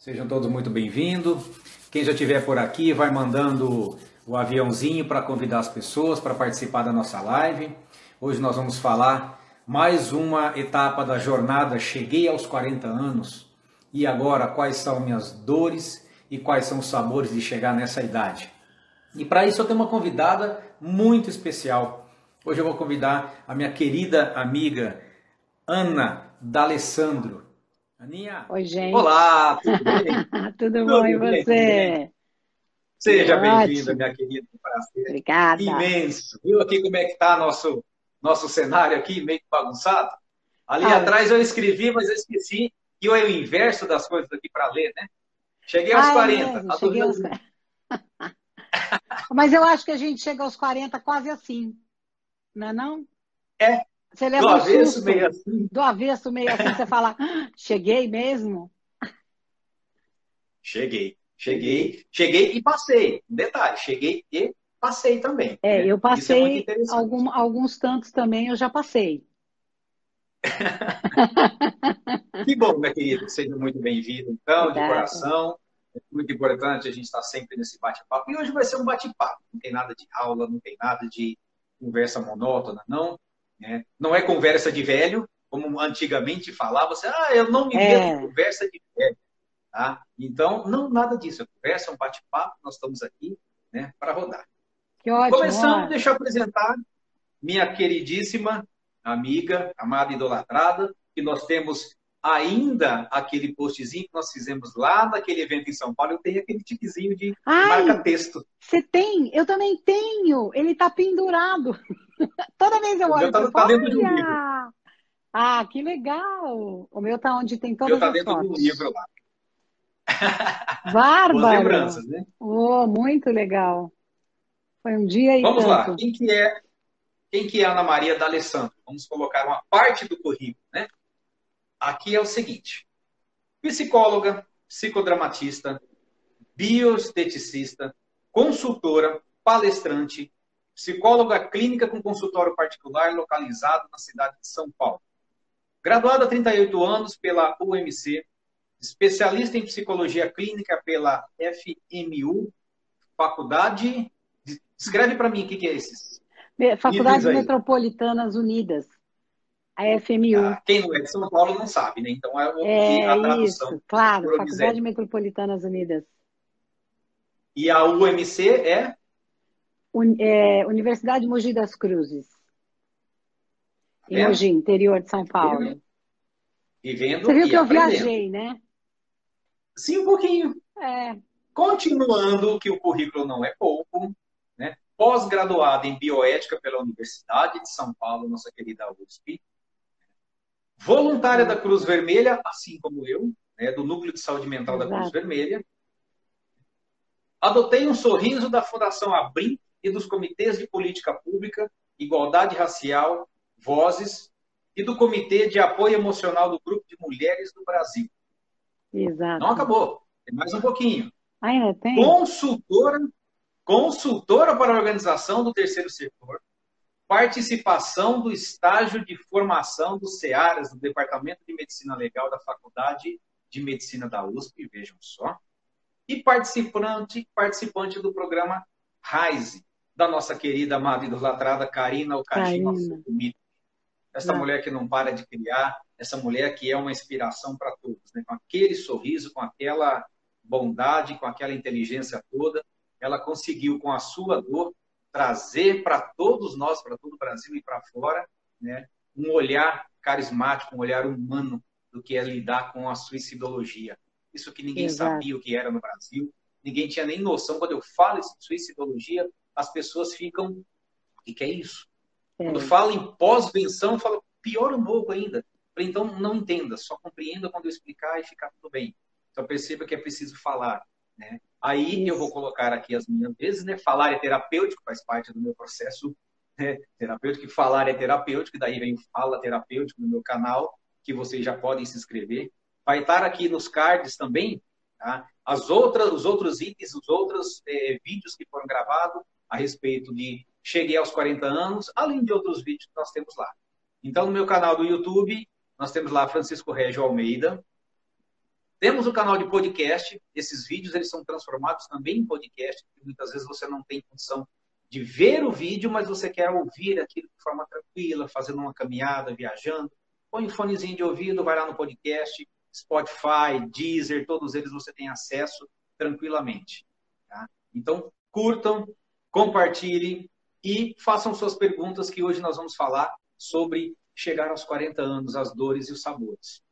Sejam todos muito bem-vindos. Quem já estiver por aqui, vai mandando o aviãozinho para convidar as pessoas para participar da nossa live. Hoje nós vamos falar mais uma etapa da jornada Cheguei aos 40 anos e agora quais são minhas dores e quais são os sabores de chegar nessa idade. E para isso eu tenho uma convidada muito especial. Hoje eu vou convidar a minha querida amiga Ana D'Alessandro. Aninha. Oi, gente. Olá, tudo bem? tudo bom, e você? Seja bem-vinda, minha querida. Prazer. Obrigada. Imenso. Viu aqui como é que está nosso, nosso cenário aqui, meio bagunçado? Ali ah, atrás eu escrevi, mas eu esqueci que é o inverso das coisas aqui para ler, né? Cheguei aos ah, 40. É, cheguei aos... mas eu acho que a gente chega aos 40 quase assim, não é não? É, você leva do um avesso susto, meio assim. Do avesso meio assim, você fala, ah, cheguei mesmo? Cheguei, cheguei, cheguei e passei. Detalhe, cheguei e passei também. É, né? eu é passei é algum, alguns tantos também, eu já passei. que bom, minha querida, seja muito bem-vindo, então, de coração. É muito importante a gente estar sempre nesse bate-papo. E hoje vai ser um bate-papo, não tem nada de aula, não tem nada de conversa monótona, não. Né? Não é conversa de velho, como antigamente falava, você, ah, eu não me é. de conversa de velho. Tá? Então, não nada disso. É conversa, é um bate-papo, nós estamos aqui né, para rodar. Que ótimo. Começando, deixa eu apresentar minha queridíssima amiga, amada idolatrada, que nós temos ainda aquele postzinho que nós fizemos lá naquele evento em São Paulo. Eu tenho aquele tiquezinho de marca-texto. Você tem? Eu também tenho. Ele está pendurado. Toda vez eu olho, tá, tá dentro de um livro. Ah, que legal! O meu tá onde tem todas meu tá dentro do livro lá. Bárbaro! lembranças, né? Oh, muito legal. Foi um dia e Vamos tanto. lá. Quem que é quem que é Ana Maria D'Alessandro? Vamos colocar uma parte do currículo, né? Aqui é o seguinte: psicóloga, psicodramatista, bioesteticista, consultora, palestrante, psicóloga clínica com consultório particular localizado na cidade de São Paulo. Graduada há 38 anos pela UMC, especialista em psicologia clínica pela FMU, Faculdade. Escreve para mim o que, que é esses. Faculdade Metropolitanas Unidas, a FMU. Ah, quem não é de São Paulo não sabe, né? Então é, é a tradução. Isso, claro, Faculdade Metropolitanas Unidas. E a UMC é? é, Universidade Mogi das Cruzes. Em é? Mogi, interior de São Paulo. Vivendo Você viu que eu viajei, né? Sim, um pouquinho. É. Continuando que o currículo não é pouco, né? Pós-graduada em bioética pela Universidade de São Paulo, nossa querida USP. Voluntária da Cruz Vermelha, assim como eu, né? do Núcleo de Saúde Mental Exato. da Cruz Vermelha. Adotei um sorriso da Fundação Abrim e dos comitês de política pública, igualdade racial, vozes e do comitê de apoio emocional do grupo de mulheres do Brasil. Exato. Não acabou, tem mais um pouquinho. Ainda tem. Consultora, consultora para a organização do terceiro setor, participação do estágio de formação dos CEARAS do Departamento de Medicina Legal da Faculdade de Medicina da USP, vejam só, e participante, participante do programa RISE, da nossa querida, amada idolatrada Karina Okajima Fukumita. Essa não. mulher que não para de criar, essa mulher que é uma inspiração para todos, né? com aquele sorriso, com aquela bondade, com aquela inteligência toda, ela conseguiu, com a sua dor, trazer para todos nós, para todo o Brasil e para fora, né? um olhar carismático, um olhar humano do que é lidar com a suicidologia. Isso que ninguém Exato. sabia o que era no Brasil, ninguém tinha nem noção. Quando eu falo em suicidologia, as pessoas ficam. O que, é isso? É. Quando fala em pós-venção, fala pior um pouco ainda. Então, não entenda, só compreenda quando eu explicar e ficar tudo bem. Então, perceba que é preciso falar. Né? Aí eu vou colocar aqui as minhas vezes, né? Falar é terapêutico, faz parte do meu processo né? terapêutico. Falar é terapêutico, daí vem o Fala Terapêutico no meu canal, que vocês já podem se inscrever. Vai estar aqui nos cards também, tá? As outras, os outros itens, os outros é, vídeos que foram gravados, a respeito de cheguei aos 40 anos, além de outros vídeos que nós temos lá. Então, no meu canal do YouTube, nós temos lá Francisco Régio Almeida. Temos o canal de podcast. Esses vídeos eles são transformados também em podcast. Muitas vezes você não tem condição de ver o vídeo, mas você quer ouvir aquilo de forma tranquila, fazendo uma caminhada, viajando. Põe um fonezinho de ouvido, vai lá no podcast, Spotify, Deezer, todos eles você tem acesso tranquilamente. Tá? Então, curtam, compartilhem e façam suas perguntas, que hoje nós vamos falar sobre chegar aos 40 anos, as dores e os sabores.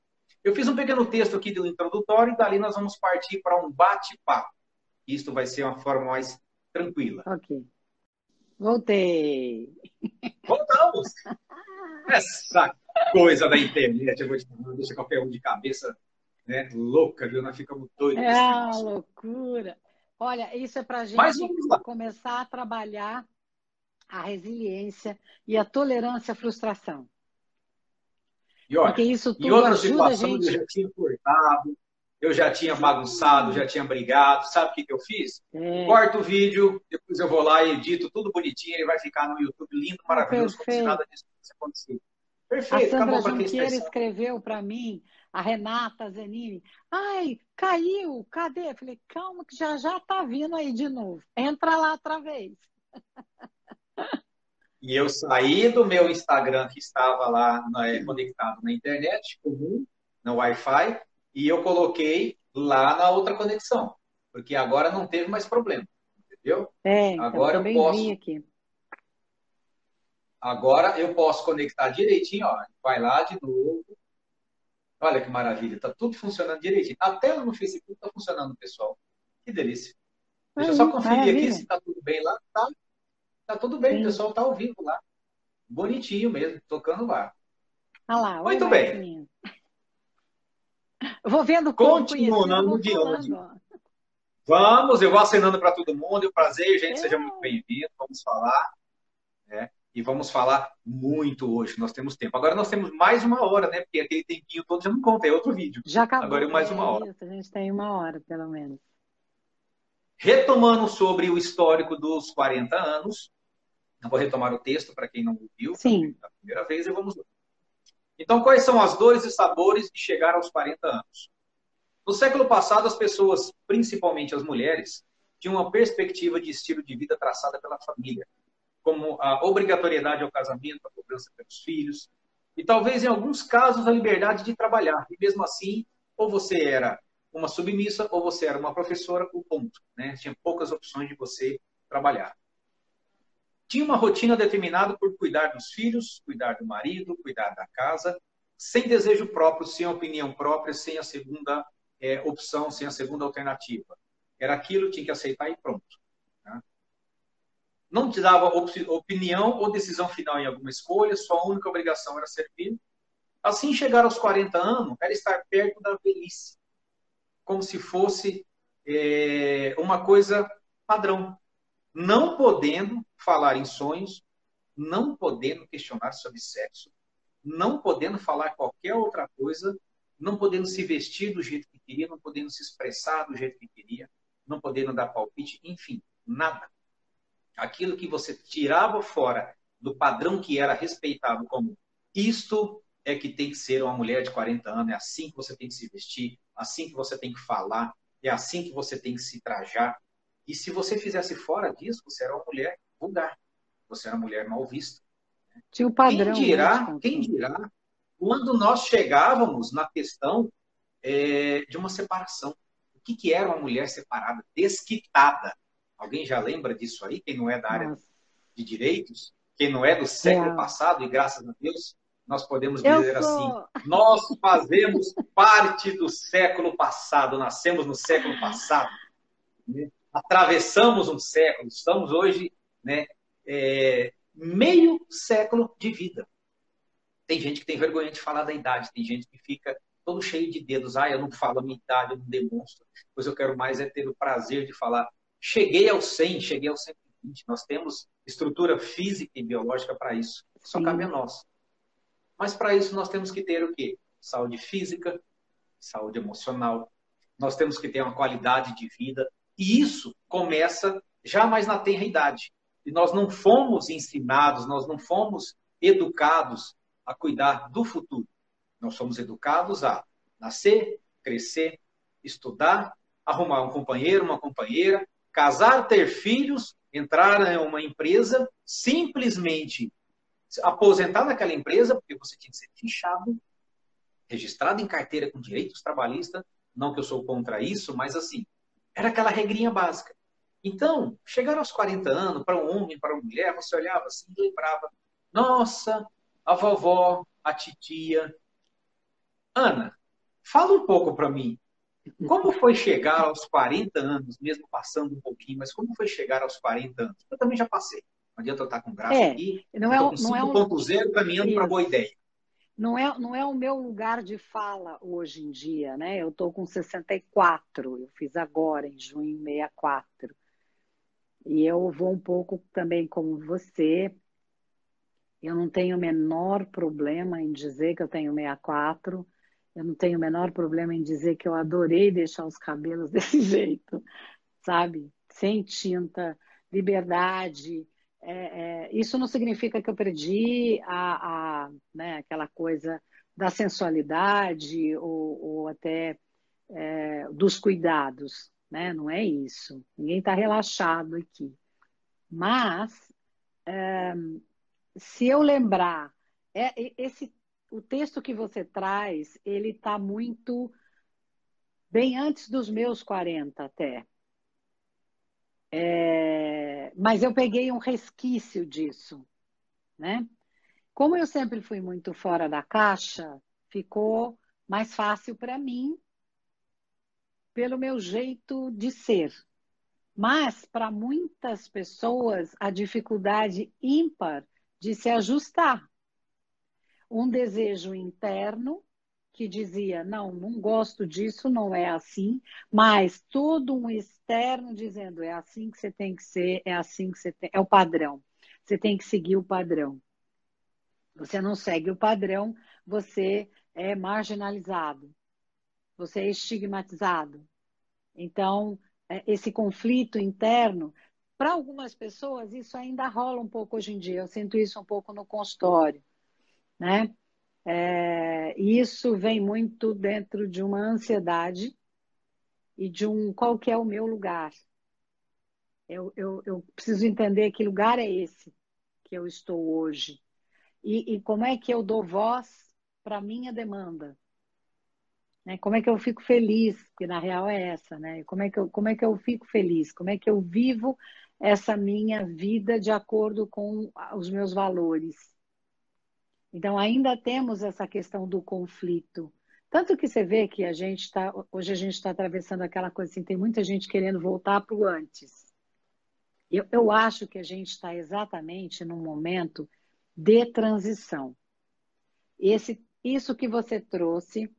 Eu fiz um pequeno texto aqui do introdutório e dali nós vamos partir para um bate-papo. Isto vai ser uma forma mais tranquila. Ok. Voltei. Voltamos! Essa coisa da internet, eu vou te falar, deixa qualquer um de cabeça né, louca, viu? Nós ficamos doidos. É uma loucura. Olha, isso é para a gente começar a trabalhar a resiliência e a tolerância à frustração. E olha, Porque isso tudo em outras situações gente... eu já tinha cortado, eu já tinha bagunçado, já tinha brigado. Sabe o que, que eu fiz? É. Corto o vídeo, depois eu vou lá e edito tudo bonitinho, ele vai ficar no YouTube lindo, maravilhoso, como se nada disso aconteceu. Perfeito, a Sandra Junqueira escreveu para mim, a Renata Zenini, ai, caiu, cadê? Eu falei, calma que já já tá vindo aí de novo. Entra lá outra vez. E eu saí do meu Instagram, que estava lá conectado na internet, comum, no Wi-Fi, e eu coloquei lá na outra conexão. Porque agora não teve mais problema. Entendeu? É, agora eu, eu posso. aqui. Agora eu posso conectar direitinho, ó. Vai lá de novo. Olha que maravilha, tá tudo funcionando direitinho. Até no Facebook tá funcionando, pessoal. Que delícia. Deixa eu só conferir maravilha. aqui se tá tudo bem lá. Tá, tá tudo bem, Sim. o pessoal tá ao vivo lá. Bonitinho mesmo, tocando lá. Olha lá, Muito bem. Eu vou vendo Continuando de onde. Vamos, eu vou acenando para todo mundo. É um prazer, gente. É. Seja muito bem-vindo. Vamos falar. Né? E vamos falar muito hoje. Nós temos tempo. Agora nós temos mais uma hora, né? Porque aquele tempinho todo já não conta, é outro vídeo. Já acabou. Agora é mais uma hora. Isso, a gente tem uma hora, pelo menos. Retomando sobre o histórico dos 40 anos, eu vou retomar o texto para quem não ouviu Sim. pela primeira vez e vamos lá. Então, quais são as dores e sabores de chegar aos 40 anos? No século passado, as pessoas, principalmente as mulheres, tinham uma perspectiva de estilo de vida traçada pela família, como a obrigatoriedade ao casamento, a cobrança pelos filhos, e talvez em alguns casos a liberdade de trabalhar. E mesmo assim, ou você era uma submissa ou você era uma professora, o ponto. Né? Tinha poucas opções de você trabalhar. Tinha uma rotina determinada por cuidar dos filhos, cuidar do marido, cuidar da casa, sem desejo próprio, sem opinião própria, sem a segunda é, opção, sem a segunda alternativa. Era aquilo, tinha que aceitar e pronto. Tá? Não te dava opinião ou decisão final em alguma escolha, sua única obrigação era servir. Assim, chegar aos 40 anos era estar perto da velhice, como se fosse é, uma coisa padrão, não podendo falar em sonhos, não podendo questionar sobre sexo, não podendo falar qualquer outra coisa, não podendo se vestir do jeito que queria, não podendo se expressar do jeito que queria, não podendo dar palpite, enfim, nada. Aquilo que você tirava fora do padrão que era respeitado como isto é que tem que ser uma mulher de 40 anos, é assim que você tem que se vestir, assim que você tem que falar, é assim que você tem que se trajar, e se você fizesse fora disso, você era uma mulher vulgar, você era uma mulher mal vista. Tinha o padrão. Quem dirá, né? quem dirá, quando nós chegávamos na questão é, de uma separação. O que, que era uma mulher separada, desquitada? Alguém já lembra disso aí? Quem não é da área Nossa. de direitos? Quem não é do século é. passado, e graças a Deus, nós podemos dizer assim: nós fazemos parte do século passado, nascemos no século passado. Né? atravessamos um século, estamos hoje né, é, meio século de vida. Tem gente que tem vergonha de falar da idade, tem gente que fica todo cheio de dedos. Ah, eu não falo a minha idade, eu não demonstro. Pois eu quero mais é ter o prazer de falar. Cheguei ao 100, cheguei ao 120. Nós temos estrutura física e biológica para isso. Só Sim. cabe a nós. Mas para isso nós temos que ter o quê? Saúde física, saúde emocional. Nós temos que ter uma qualidade de vida e isso começa já mais na tenra idade. E nós não fomos ensinados, nós não fomos educados a cuidar do futuro. Nós somos educados a nascer, crescer, estudar, arrumar um companheiro, uma companheira, casar, ter filhos, entrar em uma empresa, simplesmente aposentar naquela empresa, porque você tinha que ser fichado, registrado em carteira com direitos trabalhistas, não que eu sou contra isso, mas assim, era aquela regrinha básica. Então, chegar aos 40 anos, para um homem, para uma mulher, você olhava assim e lembrava, nossa, a vovó, a titia. Ana, fala um pouco para mim, como foi chegar aos 40 anos, mesmo passando um pouquinho, mas como foi chegar aos 40 anos? Eu também já passei. Não adianta eu estar com graça é, aqui. Não é, não é um 5.0 caminhando para boa ideia. Não é, não é o meu lugar de fala hoje em dia, né? Eu estou com 64, eu fiz agora, em junho 64. E eu vou um pouco também como você. Eu não tenho o menor problema em dizer que eu tenho 64 eu não tenho o menor problema em dizer que eu adorei deixar os cabelos desse jeito, sabe? Sem tinta, liberdade. É, é, isso não significa que eu perdi a, a né, aquela coisa da sensualidade ou, ou até é, dos cuidados, né? Não é isso. Ninguém está relaxado aqui. Mas é, se eu lembrar é, esse o texto que você traz, ele está muito bem antes dos meus 40 até. É, mas eu peguei um resquício disso, né? Como eu sempre fui muito fora da caixa, ficou mais fácil para mim pelo meu jeito de ser. Mas para muitas pessoas a dificuldade ímpar de se ajustar um desejo interno que dizia: não, não gosto disso, não é assim, mas todo um externo dizendo: é assim que você tem que ser, é assim que você tem, é o padrão. Você tem que seguir o padrão. Você não segue o padrão, você é marginalizado, você é estigmatizado. Então, é, esse conflito interno, para algumas pessoas, isso ainda rola um pouco hoje em dia. Eu sinto isso um pouco no consultório né? É, isso vem muito dentro de uma ansiedade e de um qual que é o meu lugar. Eu, eu, eu preciso entender que lugar é esse que eu estou hoje e, e como é que eu dou voz para minha demanda. Né? Como é que eu fico feliz, que na real é essa, né? Como é, que eu, como é que eu fico feliz? Como é que eu vivo essa minha vida de acordo com os meus valores? Então, ainda temos essa questão do conflito. Tanto que você vê que a gente está. Hoje a gente está atravessando aquela coisa assim, tem muita gente querendo voltar para o antes. Eu, eu acho que a gente está exatamente num momento de transição. Esse, isso que você trouxe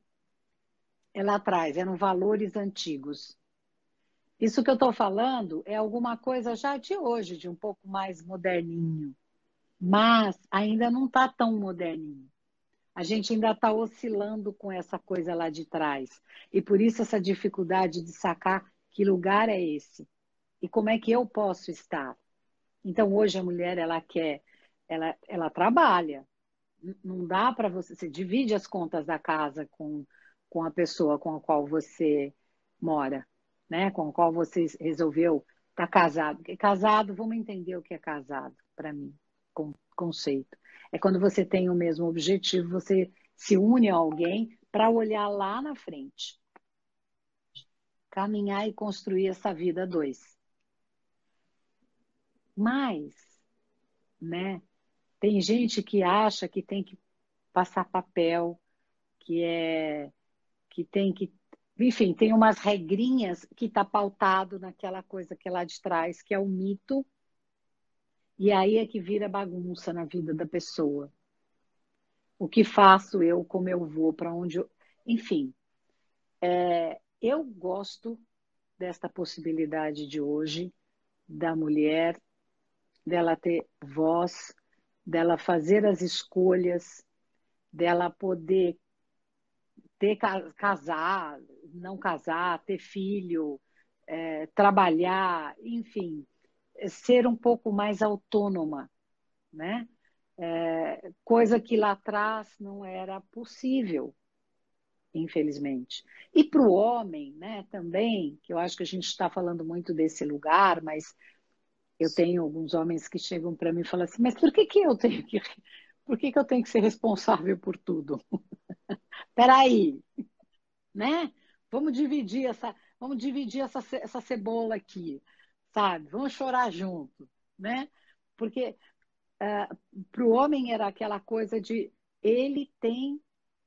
é lá atrás, eram valores antigos. Isso que eu estou falando é alguma coisa já de hoje, de um pouco mais moderninho mas ainda não está tão moderninho. A gente ainda está oscilando com essa coisa lá de trás. E por isso essa dificuldade de sacar que lugar é esse e como é que eu posso estar. Então hoje a mulher ela quer, ela, ela trabalha. Não dá para você, você divide as contas da casa com, com a pessoa com a qual você mora, né? Com a qual você resolveu estar tá casado. Casado, vamos entender o que é casado para mim conceito. É quando você tem o mesmo objetivo, você se une a alguém para olhar lá na frente. Caminhar e construir essa vida dois. Mas, né, tem gente que acha que tem que passar papel, que é que tem que enfim, tem umas regrinhas que está pautado naquela coisa que é lá de trás, que é o mito e aí é que vira bagunça na vida da pessoa. O que faço eu, como eu vou, para onde eu. Enfim, é, eu gosto desta possibilidade de hoje da mulher, dela ter voz, dela fazer as escolhas, dela poder ter casar, não casar, ter filho, é, trabalhar, enfim, ser um pouco mais autônoma, né? É, coisa que lá atrás não era possível. infelizmente. E para o homem, né, também, que eu acho que a gente está falando muito desse lugar, mas eu tenho alguns homens que chegam para mim e falam assim, mas por que, que eu tenho que por que, que eu tenho que ser responsável por tudo? Peraí, né? Vamos dividir essa, vamos dividir essa, essa cebola aqui, sabe? Vamos chorar junto, né? Porque uh, ah, para o homem era aquela coisa de ele tem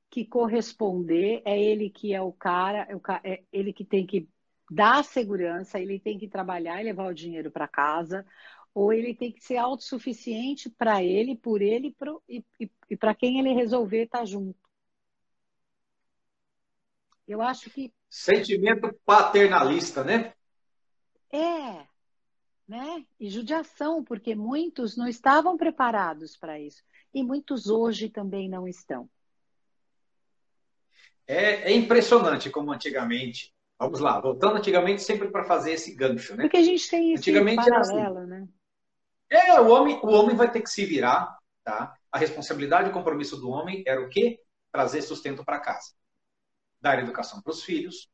que corresponder, é ele que é o cara, é, o, é ele que tem que dar segurança, ele tem que trabalhar e levar o dinheiro para casa, ou ele tem que ser autossuficiente para ele, por ele pro, e, e, e para quem ele resolver estar tá junto. Eu acho que. Sentimento paternalista, né? É, né? E judiação, porque muitos não estavam preparados para isso. E muitos hoje também não estão. É, é impressionante como antigamente. Vamos lá, voltando antigamente sempre para fazer esse gancho, né? Porque a gente tem esse antigamente paralelo, assim. né? É, o homem, o homem vai ter que se virar, tá? A responsabilidade e compromisso do homem era o quê? Trazer sustento para casa. Dar educação para os filhos,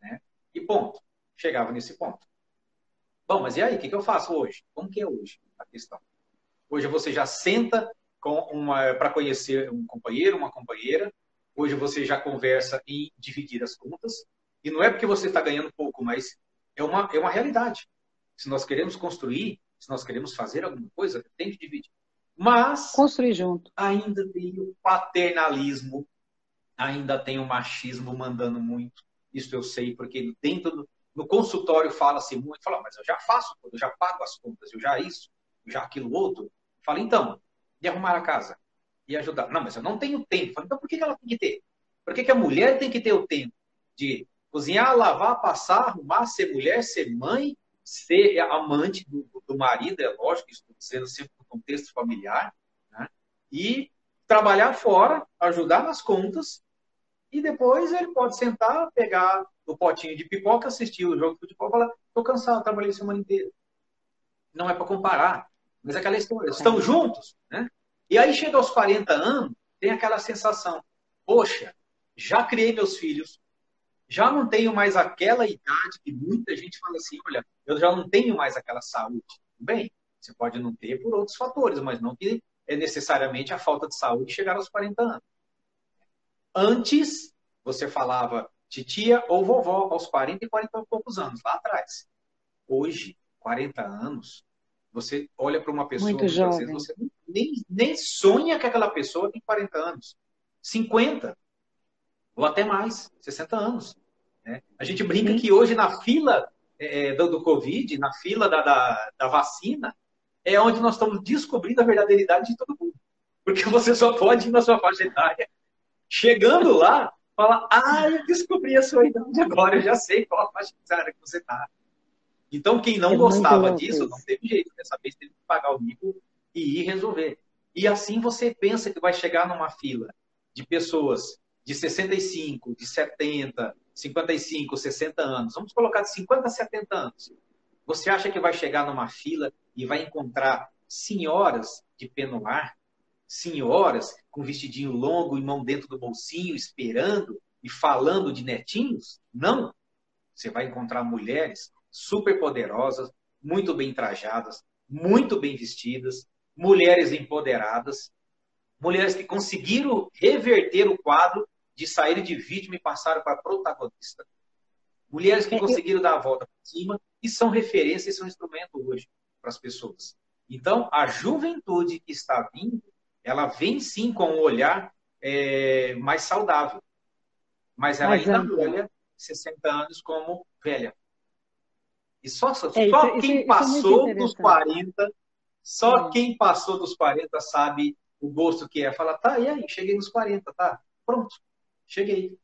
né? E ponto. Chegava nesse ponto. Bom, mas e aí, o que, que eu faço hoje? Como que é hoje a questão? Hoje você já senta para conhecer um companheiro, uma companheira, Hoje você já conversa em dividir as contas. E não é porque você está ganhando pouco, mas é uma, é uma realidade. Se nós queremos construir, se nós queremos fazer alguma coisa, tem que dividir. Mas. Construir junto. Ainda tem o paternalismo, ainda tem o machismo mandando muito. Isso eu sei, porque dentro do no consultório fala-se muito, fala, mas eu já faço, eu já pago as contas, eu já isso, já aquilo outro. Fala, então, e arrumar a casa? e ajudar. Não, mas eu não tenho tempo. Então por que ela tem que ter? Por que, que a mulher tem que ter o tempo de cozinhar, lavar, passar, arrumar, ser mulher, ser mãe, ser amante do, do marido, é lógico, isso sendo sempre no contexto familiar, né? e trabalhar fora, ajudar nas contas, e depois ele pode sentar, pegar o potinho de pipoca, assistir o jogo de futebol e falar: estou cansado, trabalhei a semana inteira. Não é para comparar, mas é aquela história. Estão juntos, né? E aí chega aos 40 anos, tem aquela sensação: poxa, já criei meus filhos, já não tenho mais aquela idade que muita gente fala assim: olha, eu já não tenho mais aquela saúde. Bem, você pode não ter por outros fatores, mas não que é necessariamente a falta de saúde chegar aos 40 anos. Antes, você falava titia ou vovó aos 40 e 40 e poucos anos, lá atrás. Hoje, 40 anos, você olha para uma pessoa, Muito jovem. Vezes, você nem, nem sonha que aquela pessoa tem 40 anos, 50, ou até mais, 60 anos. Né? A gente brinca Sim. que hoje na fila é, é, do, do, Covid, na fila da, da, da, vacina, é onde nós estamos descobrindo a verdadeira idade de todo mundo. Porque você só pode ir na sua faixa etária. Chegando lá, fala, ah, eu descobri a sua idade agora, eu já sei qual a faixa etária que você está. Então, quem não é gostava disso, não teve jeito. Dessa vez teve que pagar o mico e ir resolver. E assim você pensa que vai chegar numa fila de pessoas de 65, de 70, 55, 60 anos. Vamos colocar de 50 a 70 anos. Você acha que vai chegar numa fila e vai encontrar senhoras de penoar, senhoras com vestidinho longo e mão dentro do bolsinho, esperando e falando de netinhos? Não. Você vai encontrar mulheres super poderosas, muito bem trajadas, muito bem vestidas, mulheres empoderadas, mulheres que conseguiram reverter o quadro de sair de vítima e passaram para protagonista. Mulheres que é, conseguiram dar a volta por cima e são referência e são instrumento hoje para as pessoas. Então, a juventude que está vindo, ela vem sim com um olhar é, mais saudável. Mas ela ainda olha 60 anos como velha. E só, só é, isso, quem isso, passou isso dos 40, só quem passou dos 40 sabe o gosto que é. Fala, tá, e aí? Cheguei nos 40, tá? Pronto, cheguei.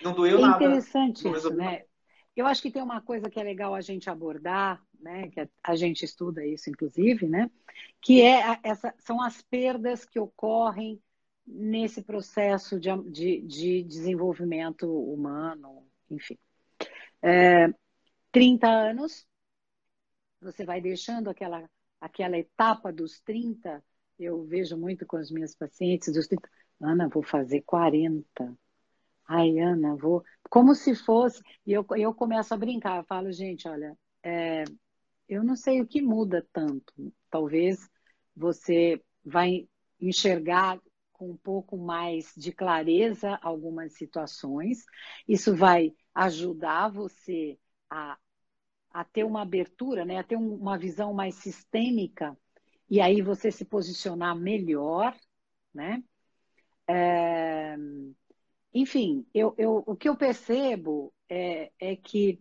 Não doeu é nada. Interessante isso, né? Eu acho que tem uma coisa que é legal a gente abordar, né? Que a gente estuda isso, inclusive, né? Que é essa, são as perdas que ocorrem nesse processo de, de, de desenvolvimento humano, enfim. É, 30 anos, você vai deixando aquela, aquela etapa dos 30. Eu vejo muito com as minhas pacientes dos 30. Ana, vou fazer 40. Ai, Ana, vou. Como se fosse. E eu, eu começo a brincar. Eu falo, gente, olha, é, eu não sei o que muda tanto. Talvez você vai enxergar com um pouco mais de clareza algumas situações. Isso vai ajudar você a, a ter uma abertura, né? a ter um, uma visão mais sistêmica, e aí você se posicionar melhor. Né? É, enfim, eu, eu, o que eu percebo é, é que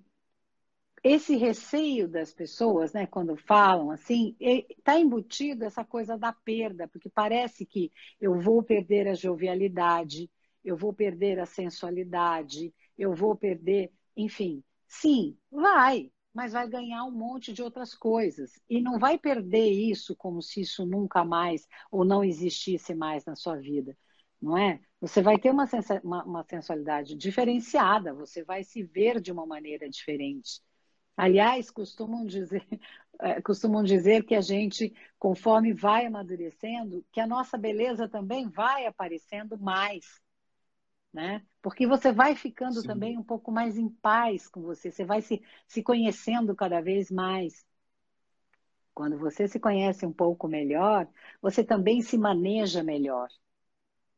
esse receio das pessoas, né, quando falam assim, está embutido essa coisa da perda, porque parece que eu vou perder a jovialidade, eu vou perder a sensualidade, eu vou perder, enfim. Sim, vai, mas vai ganhar um monte de outras coisas. E não vai perder isso como se isso nunca mais ou não existisse mais na sua vida, não é? Você vai ter uma, sensualidade diferenciada, você vai se ver de uma maneira diferente. Aliás, costumam dizer, é, costumam dizer que a gente, conforme vai amadurecendo, que a nossa beleza também vai aparecendo mais. Né? Porque você vai ficando Sim. também um pouco mais em paz com você, você vai se, se conhecendo cada vez mais. Quando você se conhece um pouco melhor, você também se maneja melhor.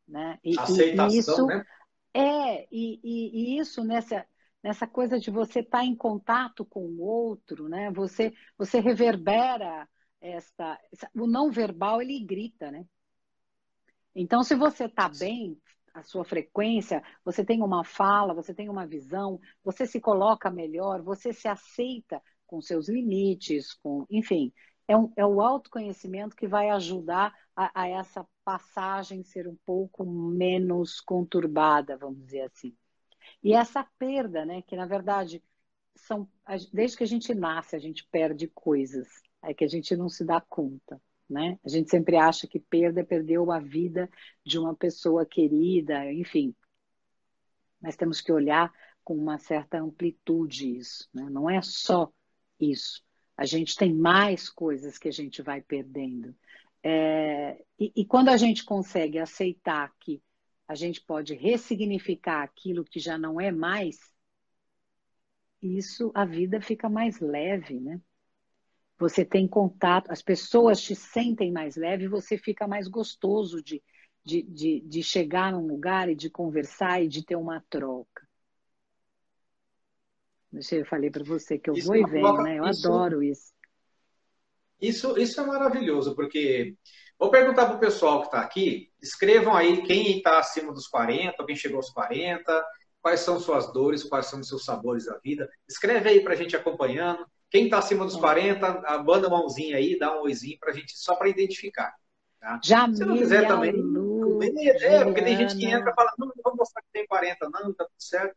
Né? E, Aceitação, e isso, né? É, e, e, e isso nessa, nessa coisa de você estar tá em contato com o outro, né? Você você reverbera esta o não verbal ele grita, né? Então se você está bem, a sua frequência, você tem uma fala, você tem uma visão, você se coloca melhor, você se aceita com seus limites, com, enfim, é, um, é o autoconhecimento que vai ajudar a, a essa passagem ser um pouco menos conturbada, vamos dizer assim. E essa perda, né, que na verdade são desde que a gente nasce a gente perde coisas, é que a gente não se dá conta, né? A gente sempre acha que perda é perder a vida de uma pessoa querida, enfim. Mas temos que olhar com uma certa amplitude isso, né? Não é só isso. A gente tem mais coisas que a gente vai perdendo. É, e, e quando a gente consegue aceitar que a gente pode ressignificar aquilo que já não é mais, isso a vida fica mais leve, né? Você tem contato, as pessoas te sentem mais leve, você fica mais gostoso de, de, de, de chegar num lugar e de conversar e de ter uma troca. Eu falei para você que eu isso vou e venho, né? Eu isso, adoro isso. Isso, isso é maravilhoso, porque Vou perguntar para o pessoal que está aqui, escrevam aí quem está acima dos 40, quem chegou aos 40, quais são suas dores, quais são os seus sabores da vida. Escreve aí para a gente acompanhando. Quem está acima dos 40, manda uma mãozinha aí, dá um oizinho para a gente, só para identificar. Tá? Já Se não quiser também. Lu, é, porque tem gente que entra e fala, não, não vou mostrar que tem 40, não, está tudo certo.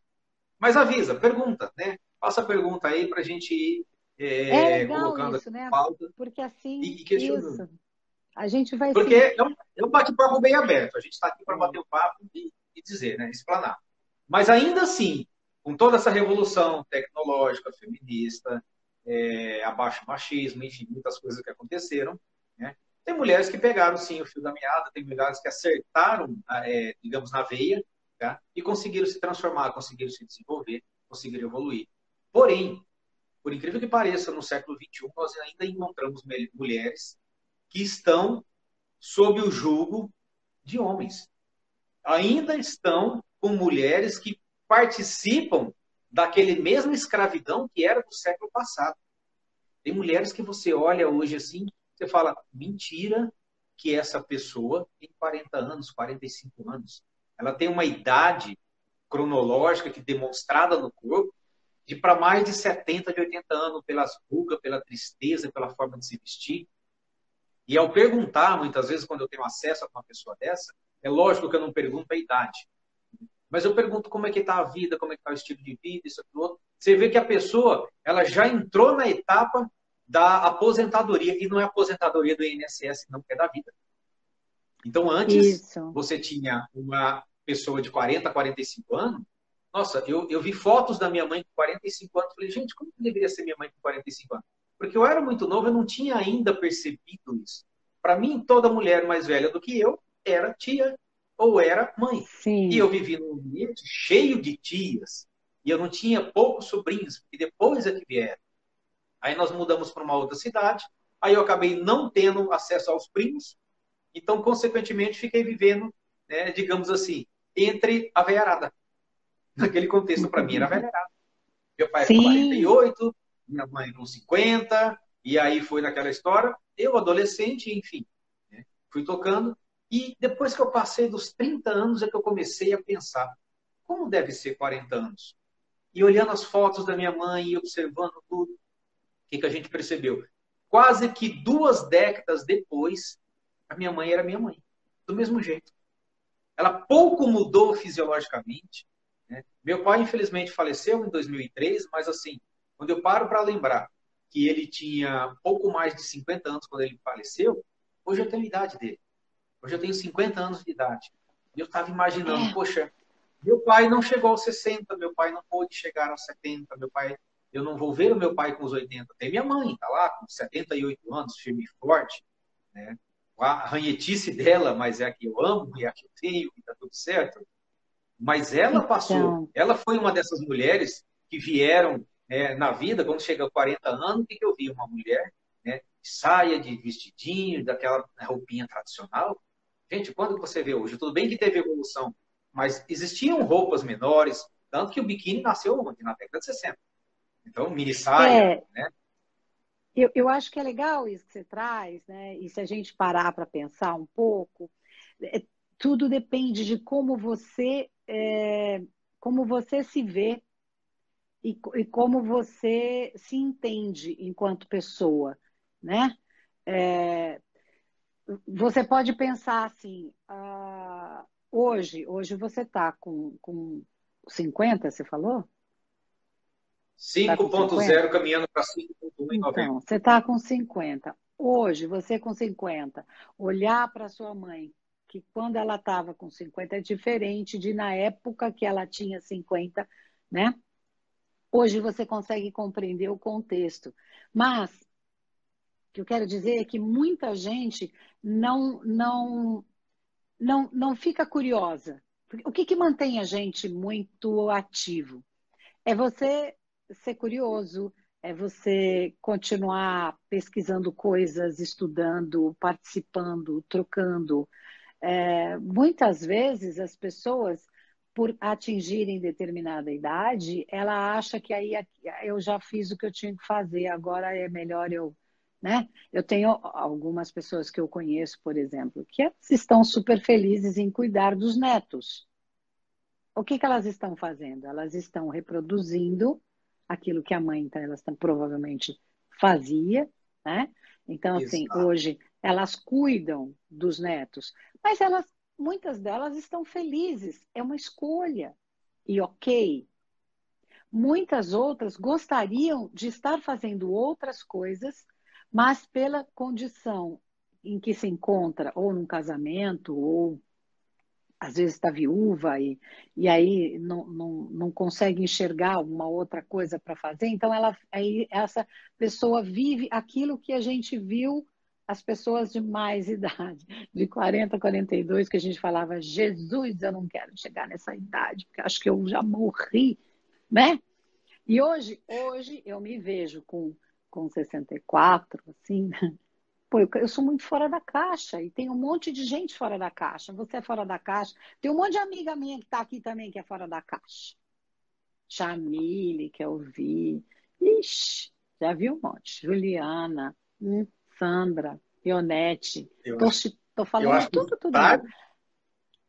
Mas avisa, pergunta, né? Faça a pergunta aí para a gente ir é, é colocando isso, né? pauta. Porque assim, e, e questionando. Isso. A gente vai. Porque se... é um, é um bate-papo bem aberto. A gente está aqui para bater o papo e, e, dizer, né? Explanar. Mas ainda assim, com toda essa revolução tecnológica, feminista, é, abaixo machismo, enfim, muitas coisas que aconteceram, né? Tem mulheres que pegaram sim o fio da meada, tem mulheres que acertaram, é, digamos, na veia, tá? e conseguiram se transformar, conseguiram se desenvolver, conseguiram evoluir. Porém, por incrível que pareça, no século XXI, nós ainda encontramos mulheres que estão sob o jugo de homens. Ainda estão com mulheres que participam daquele mesmo escravidão que era do século passado. Tem mulheres que você olha hoje assim, você fala, mentira que essa pessoa tem 40 anos, 45 anos. Ela tem uma idade cronológica que demonstrada no corpo de para mais de 70, de 80 anos, pelas rugas, pela tristeza, pela forma de se vestir. E ao perguntar, muitas vezes, quando eu tenho acesso a uma pessoa dessa, é lógico que eu não pergunto a idade. Mas eu pergunto como é que está a vida, como é que está o estilo de vida, isso aqui, outro. Você vê que a pessoa ela já entrou na etapa da aposentadoria, e não é aposentadoria do INSS, não, que é da vida. Então, antes, isso. você tinha uma pessoa de 40, 45 anos. Nossa, eu, eu vi fotos da minha mãe com 45 anos. Falei, gente, como deveria ser minha mãe com 45 anos? Porque eu era muito novo, eu não tinha ainda percebido isso. Para mim, toda mulher mais velha do que eu era tia, ou era mãe. Sim. E eu vivi num ambiente cheio de tias, e eu não tinha poucos sobrinhos, e depois é que vieram. Aí nós mudamos para uma outra cidade, aí eu acabei não tendo acesso aos primos, então, consequentemente, fiquei vivendo, né, digamos assim, entre a veiarada. Naquele contexto, para mim, era a veiarada. Meu pai Sim. com 48, minha mãe com 50, e aí foi naquela história. Eu, adolescente, enfim, né, fui tocando. E depois que eu passei dos 30 anos, é que eu comecei a pensar: como deve ser 40 anos? E olhando as fotos da minha mãe e observando tudo, o que, que a gente percebeu? Quase que duas décadas depois, a minha mãe era minha mãe, do mesmo jeito. Ela pouco mudou fisiologicamente. Né? Meu pai, infelizmente, faleceu em 2003, mas assim, quando eu paro para lembrar que ele tinha pouco mais de 50 anos quando ele faleceu, hoje eu tenho a idade dele. Hoje eu tenho 50 anos de idade. E eu estava imaginando, é. poxa, meu pai não chegou aos 60, meu pai não pôde chegar aos 70, meu pai, eu não vou ver o meu pai com os 80. Tem minha mãe, tá lá com 78 anos, firme e forte, né? A ranhetice dela, mas é a que eu amo e é a que eu tenho, e tá tudo certo. Mas ela passou, ela foi uma dessas mulheres que vieram é, na vida, quando chega a 40 anos, o que, que eu vi? Uma mulher né, de saia, de vestidinho, daquela roupinha tradicional. Gente, quando você vê hoje, tudo bem que teve evolução, mas existiam roupas menores, tanto que o biquíni nasceu onde? Na década de 60. Então, mini saia, é, né? Eu, eu acho que é legal isso que você traz, né? E se a gente parar para pensar um pouco, é, tudo depende de como você é, como você se vê e, e, como você se entende enquanto pessoa, né? É, você pode pensar assim, uh, hoje, hoje você está com, com 50, você falou? 5.0 tá caminhando para 5.1 em Então, você está com 50. Hoje, você com 50, olhar para sua mãe, que quando ela estava com 50 é diferente de na época que ela tinha 50, né? Hoje você consegue compreender o contexto. Mas o que eu quero dizer é que muita gente não não não, não fica curiosa. O que, que mantém a gente muito ativo? É você ser curioso, é você continuar pesquisando coisas, estudando, participando, trocando. É, muitas vezes as pessoas, por atingirem determinada idade, ela acha que aí eu já fiz o que eu tinha que fazer, agora é melhor eu né? Eu tenho algumas pessoas que eu conheço, por exemplo, que estão super felizes em cuidar dos netos. O que, que elas estão fazendo? Elas estão reproduzindo aquilo que a mãe, então, elas estão, provavelmente fazia, né? Então, assim, Exato. hoje elas cuidam dos netos, mas elas, muitas delas estão felizes, é uma escolha, e ok. Muitas outras gostariam de estar fazendo outras coisas mas pela condição em que se encontra, ou num casamento, ou às vezes está viúva e, e aí não, não, não consegue enxergar uma outra coisa para fazer, então ela, aí essa pessoa vive aquilo que a gente viu as pessoas de mais idade, de 40, 42, que a gente falava, Jesus, eu não quero chegar nessa idade, porque acho que eu já morri, né? E hoje, hoje eu me vejo com com 64, assim, pô, eu, eu, sou muito fora da caixa e tem um monte de gente fora da caixa. Você é fora da caixa. Tem um monte de amiga minha que está aqui também que é fora da caixa. Chamile, que eu vi. Ixi, já vi um monte. Juliana, hum, Sandra, Ionete. Tô, tô falando tudo, tudo. Tá...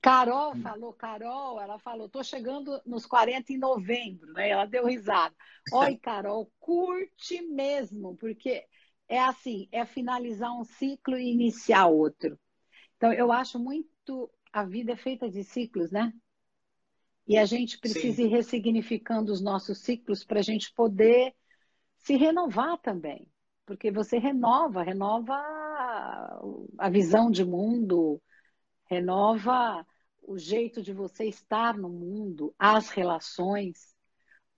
Carol falou, Carol, ela falou, tô chegando nos 40 em novembro, né? Ela deu risada. Oi, Carol, curte mesmo, porque é assim, é finalizar um ciclo e iniciar outro. Então, eu acho muito, a vida é feita de ciclos, né? E a gente precisa Sim. ir ressignificando os nossos ciclos para a gente poder se renovar também. Porque você renova, renova a visão de mundo, renova o jeito de você estar no mundo, as relações.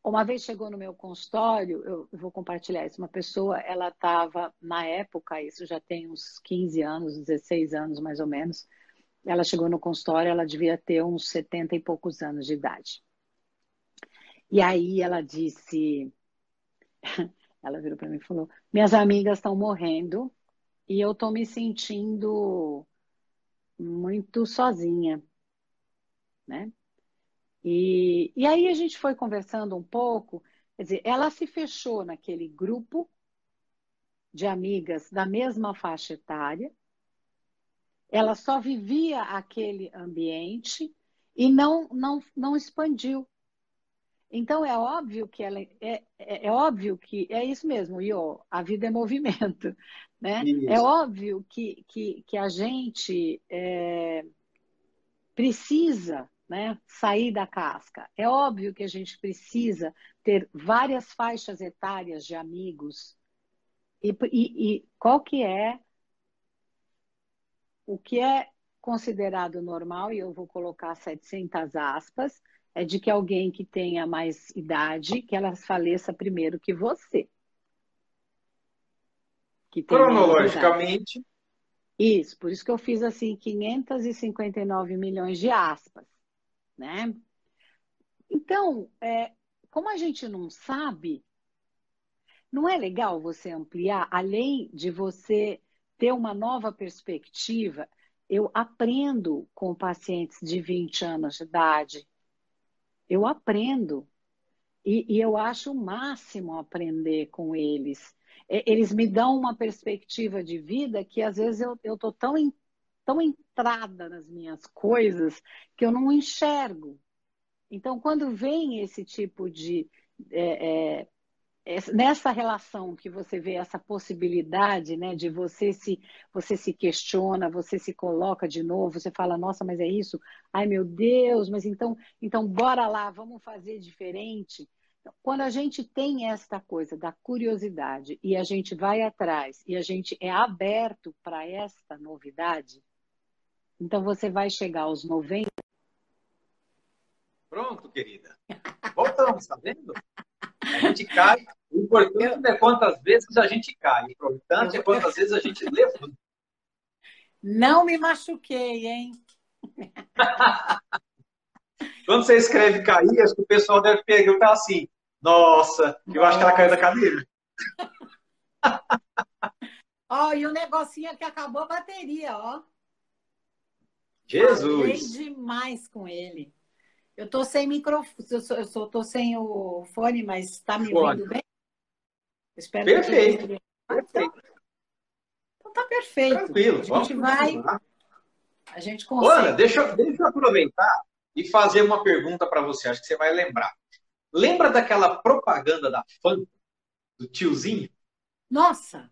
Uma vez chegou no meu consultório, eu vou compartilhar isso, uma pessoa, ela estava, na época, isso já tem uns 15 anos, 16 anos mais ou menos, ela chegou no consultório, ela devia ter uns 70 e poucos anos de idade. E aí ela disse, ela virou para mim e falou: Minhas amigas estão morrendo e eu estou me sentindo muito sozinha, né? E, e aí a gente foi conversando um pouco, quer dizer, ela se fechou naquele grupo de amigas da mesma faixa etária, ela só vivia aquele ambiente e não, não, não expandiu. Então é óbvio que ela é, é, é óbvio que é isso mesmo, Iô, a vida é movimento, né? É óbvio que, que, que a gente é, precisa né, sair da casca. É óbvio que a gente precisa ter várias faixas etárias de amigos. E, e, e qual que é o que é considerado normal, e eu vou colocar 700 aspas, é de que alguém que tenha mais idade, que ela faleça primeiro que você. Que Cronologicamente. Isso, por isso que eu fiz assim 559 milhões de aspas, né? Então, é, como a gente não sabe, não é legal você ampliar, além de você ter uma nova perspectiva. Eu aprendo com pacientes de 20 anos de idade, eu aprendo. E, e eu acho o máximo aprender com eles. Eles me dão uma perspectiva de vida que às vezes eu estou tão, tão entrada nas minhas coisas que eu não enxergo. Então, quando vem esse tipo de é, é, nessa relação que você vê essa possibilidade, né, de você se você se questiona, você se coloca de novo, você fala, nossa, mas é isso? Ai, meu Deus, mas então, então bora lá, vamos fazer diferente. Quando a gente tem esta coisa da curiosidade e a gente vai atrás e a gente é aberto para esta novidade, então você vai chegar aos 90. Pronto, querida. Voltamos, tá vendo? A gente cai. O importante é quantas vezes a gente cai. O importante é quantas vezes a gente levanta. Não me machuquei, hein? Quando você escreve cair, acho que o pessoal deve perguntar assim: Nossa, eu acho que ela caiu da cadeira. Ó, oh, e o negocinho que acabou a bateria, ó. Jesus! Falei demais com ele. Eu tô sem microfone, eu, sou, eu sou, tô sem o fone, mas está me fone. ouvindo bem? Espero perfeito. Que perfeito. Então tá perfeito. Tranquilo. A gente vai. A gente consegue. Olha, deixa, deixa eu aproveitar e fazer uma pergunta para você. Acho que você vai lembrar. Lembra daquela propaganda da Fanta, do tiozinho? Nossa!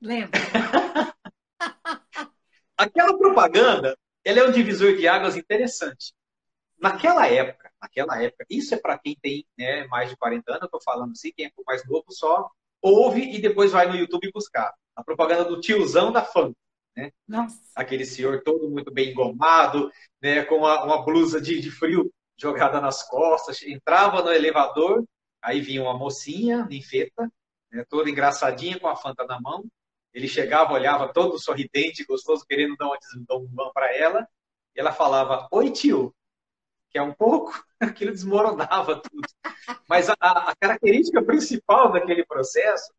Lembro. Aquela propaganda, ela é um divisor de águas interessante. Naquela época, naquela época, isso é para quem tem né, mais de 40 anos, eu estou falando assim, quem é mais novo só ouve e depois vai no YouTube buscar. A propaganda do tiozão da Fanta. Né? Nossa. Aquele senhor todo muito bem engomado, né, com uma, uma blusa de, de, frio jogada nas costas, entrava no elevador, aí vinha uma mocinha, ninfeta, né, toda engraçadinha com a Fanta na mão. Ele chegava, olhava todo sorridente, gostoso, querendo dar um mão para ela. E ela falava: Oi, tio que é um pouco, aquilo desmoronava tudo. Mas a, a, característica principal daquele processo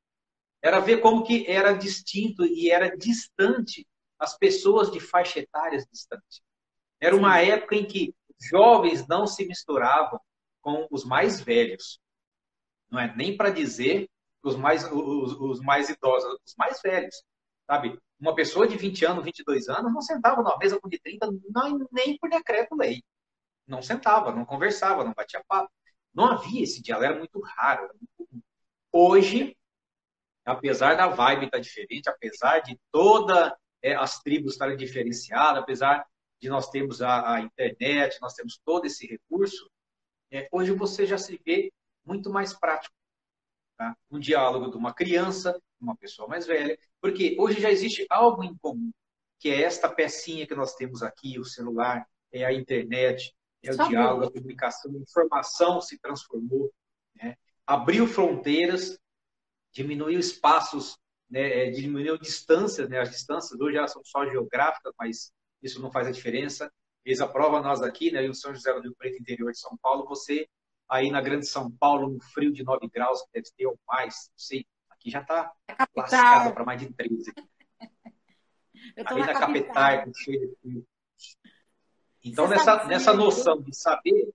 era ver como que era distinto e era distante as pessoas de faixa etárias distantes. Era uma época em que jovens não se misturavam com os mais velhos. Não é nem para dizer os mais, os, os mais idosos, os mais velhos. Sabe? Uma pessoa de 20 anos, 22 anos não sentava numa mesa com de 30 nem por decreto-lei não sentava, não conversava, não batia papo. Não havia esse diálogo, era muito raro. Hoje, apesar da vibe estar diferente, apesar de todas é, as tribos estarem diferenciadas, apesar de nós termos a, a internet, nós temos todo esse recurso, é, hoje você já se vê muito mais prático. Tá? Um diálogo de uma criança, uma pessoa mais velha, porque hoje já existe algo em comum, que é esta pecinha que nós temos aqui, o celular, é a internet, é o diálogo, a comunicação, a informação se transformou, né? abriu fronteiras, diminuiu espaços, né? É, diminuiu distâncias, né? as distâncias hoje elas são só geográficas, mas isso não faz a diferença. Eles aprovam nós aqui, né? E o São José do Rio Preto, interior de São Paulo, você aí na Grande São Paulo, no frio de 9 graus, que deve ter ou mais, não sei, aqui já está lascado para mais de 13. aí na, capital, capital cheio de frio. Então, nessa, nessa noção de saber.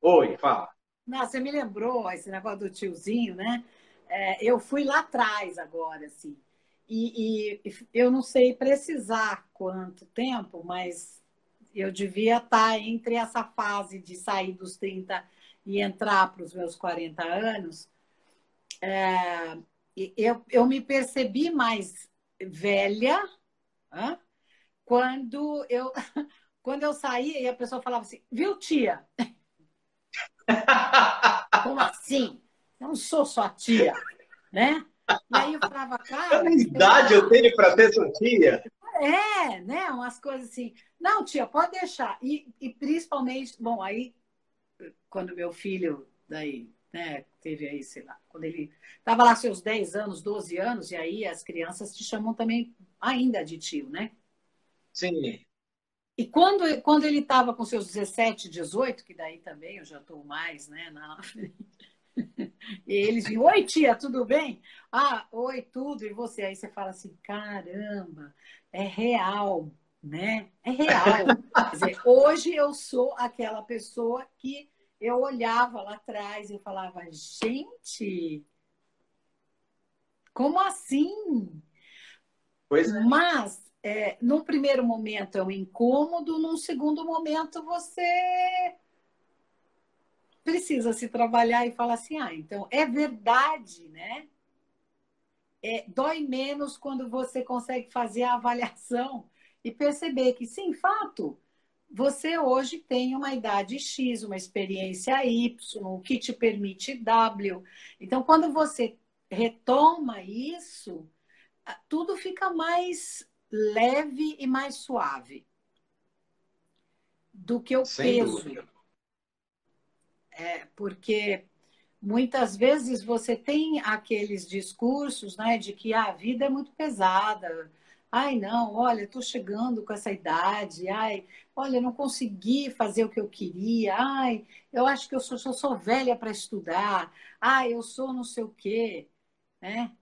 Oi, fala. Não, você me lembrou esse negócio do tiozinho, né? É, eu fui lá atrás agora, assim. E, e, eu não sei precisar quanto tempo, mas eu devia estar entre essa fase de sair dos 30 e entrar para os meus 40 anos. É, eu, eu me percebi mais velha quando eu quando eu saía e a pessoa falava assim, viu, tia? Como assim? Eu não sou sua tia, né? E aí eu falava, cara. Que idade eu tenho para ter sua tia? É, né? Umas coisas assim. Não, tia, pode deixar. E, e principalmente, bom, aí, quando meu filho, daí, né, teve aí, sei lá, quando ele estava lá seus 10 anos, 12 anos, e aí as crianças te chamam também ainda de tio, né? Sim. E quando, quando ele estava com seus 17, 18, que daí também eu já estou mais, né, na E eles dizem, oi tia, tudo bem? Ah, oi, tudo. E você? Aí você fala assim, caramba, é real, né? É real. Quer dizer, hoje eu sou aquela pessoa que eu olhava lá atrás e falava, gente, como assim? Pois é. Mas é, no primeiro momento é um incômodo, num segundo momento você precisa se trabalhar e falar assim, ah, então é verdade, né? É, dói menos quando você consegue fazer a avaliação e perceber que, sim, fato, você hoje tem uma idade X, uma experiência Y, o que te permite W. Então, quando você retoma isso, tudo fica mais leve e mais suave do que o Sem peso. Dúvida. É, porque muitas vezes você tem aqueles discursos né, de que ah, a vida é muito pesada. Ai, não, olha, estou chegando com essa idade. Ai, olha, não consegui fazer o que eu queria. Ai, eu acho que eu sou, eu sou velha para estudar. Ai, eu sou não sei o quê. Né?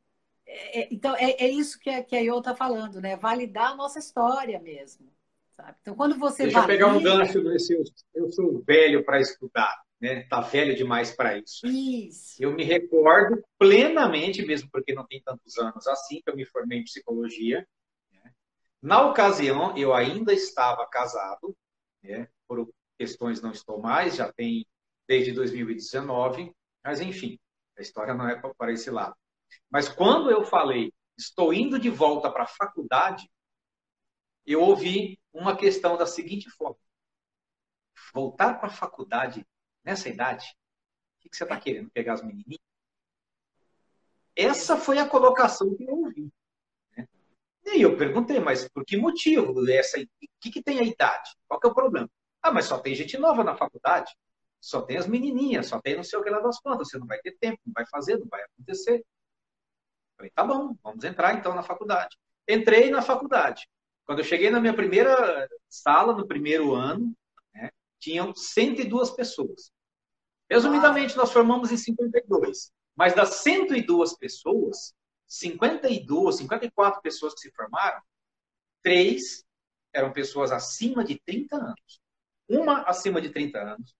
É, é, então, é, é, isso que a, que a Iô está falando, né? Validar a nossa história mesmo. Sabe? Então, quando você. Deixa valida... eu pegar um gancho desse. Eu, eu sou velho para estudar, né? Tá velho demais para isso. Isso. Eu me recordo plenamente, mesmo porque não tem tantos anos assim, que eu me formei em psicologia. Né? Na ocasião, eu ainda estava casado, né? por questões não estou mais, já tem desde 2019, mas enfim, a história não é para esse lado. Mas quando eu falei, estou indo de volta para a faculdade, eu ouvi uma questão da seguinte forma: voltar para a faculdade nessa idade? O que você está querendo? Pegar as menininhas? Essa foi a colocação que eu ouvi. Né? E aí eu perguntei, mas por que motivo? Essa, o que, que tem a idade? Qual que é o problema? Ah, mas só tem gente nova na faculdade. Só tem as menininhas, só tem não sei o que lá das contas. Você não vai ter tempo, não vai fazer, não vai acontecer. Falei, tá bom, vamos entrar então na faculdade. Entrei na faculdade. Quando eu cheguei na minha primeira sala, no primeiro ano, né, tinham 102 pessoas. Resumidamente, nós formamos em 52. Mas das 102 pessoas, 52, 54 pessoas que se formaram, três eram pessoas acima de 30 anos. Uma acima de 30 anos,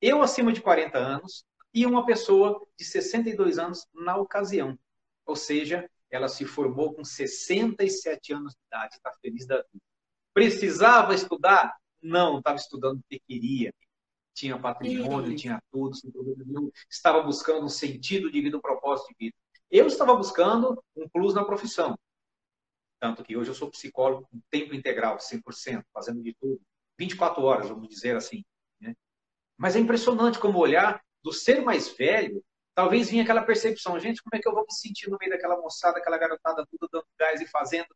eu acima de 40 anos e uma pessoa de 62 anos na ocasião. Ou seja, ela se formou com 67 anos de idade, está feliz da vida. Precisava estudar? Não, estava estudando porque queria. Tinha patrimônio, tinha tudo, estava buscando um sentido de vida, um propósito de vida. Eu estava buscando um plus na profissão. Tanto que hoje eu sou psicólogo com tempo integral, 100%, fazendo de tudo. 24 horas, vamos dizer assim. Né? Mas é impressionante como olhar do ser mais velho talvez vinha aquela percepção, gente, como é que eu vou me sentir no meio daquela moçada, aquela garotada tudo dando gás e fazendo?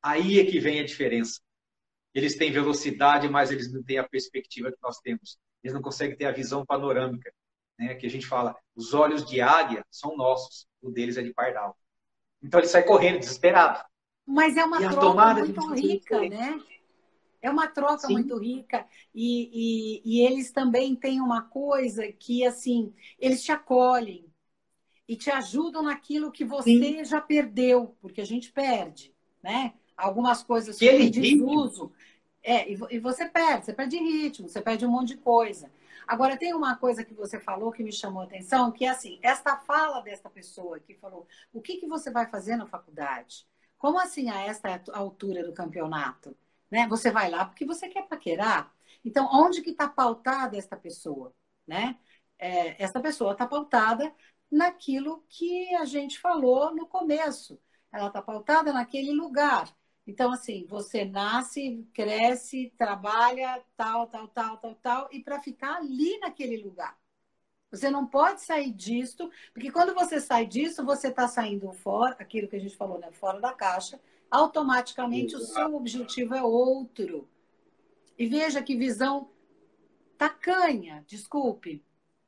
Aí é que vem a diferença. Eles têm velocidade, mas eles não têm a perspectiva que nós temos. Eles não conseguem ter a visão panorâmica, né? Que a gente fala, os olhos de águia são nossos, o deles é de pardal. Então ele sai correndo, desesperado. Mas é uma troca muito rica, né? É uma troca Sim. muito rica e, e, e, eles também têm uma coisa que, assim, eles te acolhem e te ajudam naquilo que você Sim. já perdeu, porque a gente perde, né? Algumas coisas que ele desuso. É, e, e você perde, você perde ritmo, você perde um monte de coisa. Agora, tem uma coisa que você falou que me chamou a atenção, que é assim, esta fala desta pessoa que falou, o que, que você vai fazer na faculdade? Como assim a esta altura do campeonato? Né? Você vai lá porque você quer paquerar. Então, onde que está pautada esta pessoa? Né? É, essa pessoa está pautada naquilo que a gente falou no começo. Ela está pautada naquele lugar. Então, assim, você nasce, cresce, trabalha, tal, tal, tal, tal, tal, e para ficar ali naquele lugar. Você não pode sair disso, porque quando você sai disso, você está saindo fora, aquilo que a gente falou, né? Fora da caixa, automaticamente Exato. o seu objetivo é outro. E veja que visão tacanha, desculpe.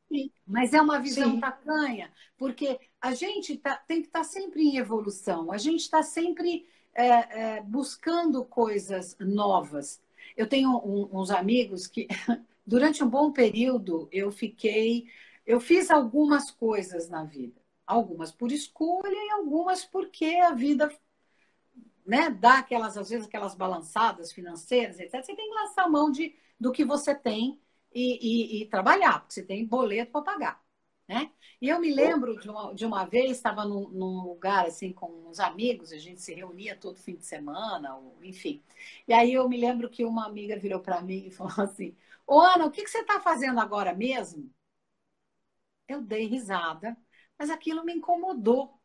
Sim. Mas é uma visão Sim. tacanha, porque a gente tá, tem que estar tá sempre em evolução, a gente está sempre é, é, buscando coisas novas. Eu tenho um, uns amigos que, durante um bom período, eu fiquei. Eu fiz algumas coisas na vida. Algumas por escolha e algumas porque a vida né, dá aquelas, às vezes, aquelas balançadas financeiras, etc. Você tem que lançar a mão de, do que você tem e, e, e trabalhar, porque você tem boleto para pagar. Né? E eu me lembro de uma, de uma vez, estava num, num, lugar assim com uns amigos, a gente se reunia todo fim de semana, ou, enfim. E aí eu me lembro que uma amiga virou para mim e falou assim: Ô Ana, o que, que você está fazendo agora mesmo? Eu dei risada, mas aquilo me incomodou.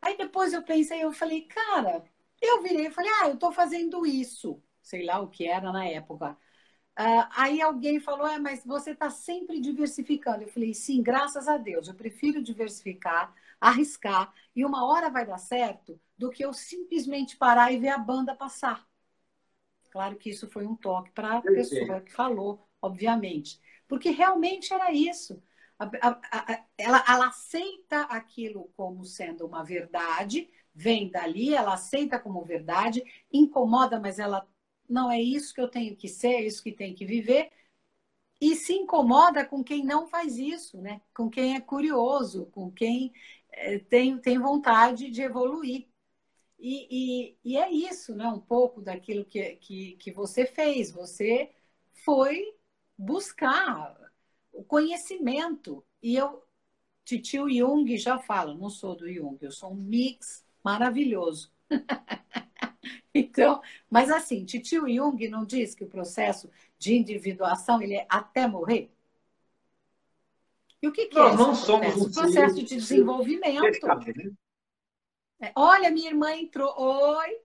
Aí depois eu pensei, eu falei, cara, eu virei e falei, ah, eu estou fazendo isso, sei lá o que era na época. Uh, aí alguém falou, é, mas você está sempre diversificando. Eu falei, sim, graças a Deus, eu prefiro diversificar, arriscar, e uma hora vai dar certo do que eu simplesmente parar e ver a banda passar. Claro que isso foi um toque para a pessoa que falou, obviamente. Porque realmente era isso. A, a, a, ela, ela aceita aquilo como sendo uma verdade, vem dali, ela aceita como verdade, incomoda, mas ela não é isso que eu tenho que ser, é isso que tem que viver. E se incomoda com quem não faz isso, né? com quem é curioso, com quem é, tem, tem vontade de evoluir. E, e, e, é isso, né? um pouco daquilo que, que, que você fez. Você foi buscar o conhecimento. E eu, Titio Jung já fala, não sou do Jung, eu sou um mix maravilhoso. Então, mas assim, Titio Jung não diz que o processo de individuação ele é até morrer? E o que, que Nós é não somos um processo de desenvolvimento. Né? É, olha, minha irmã entrou. Oi.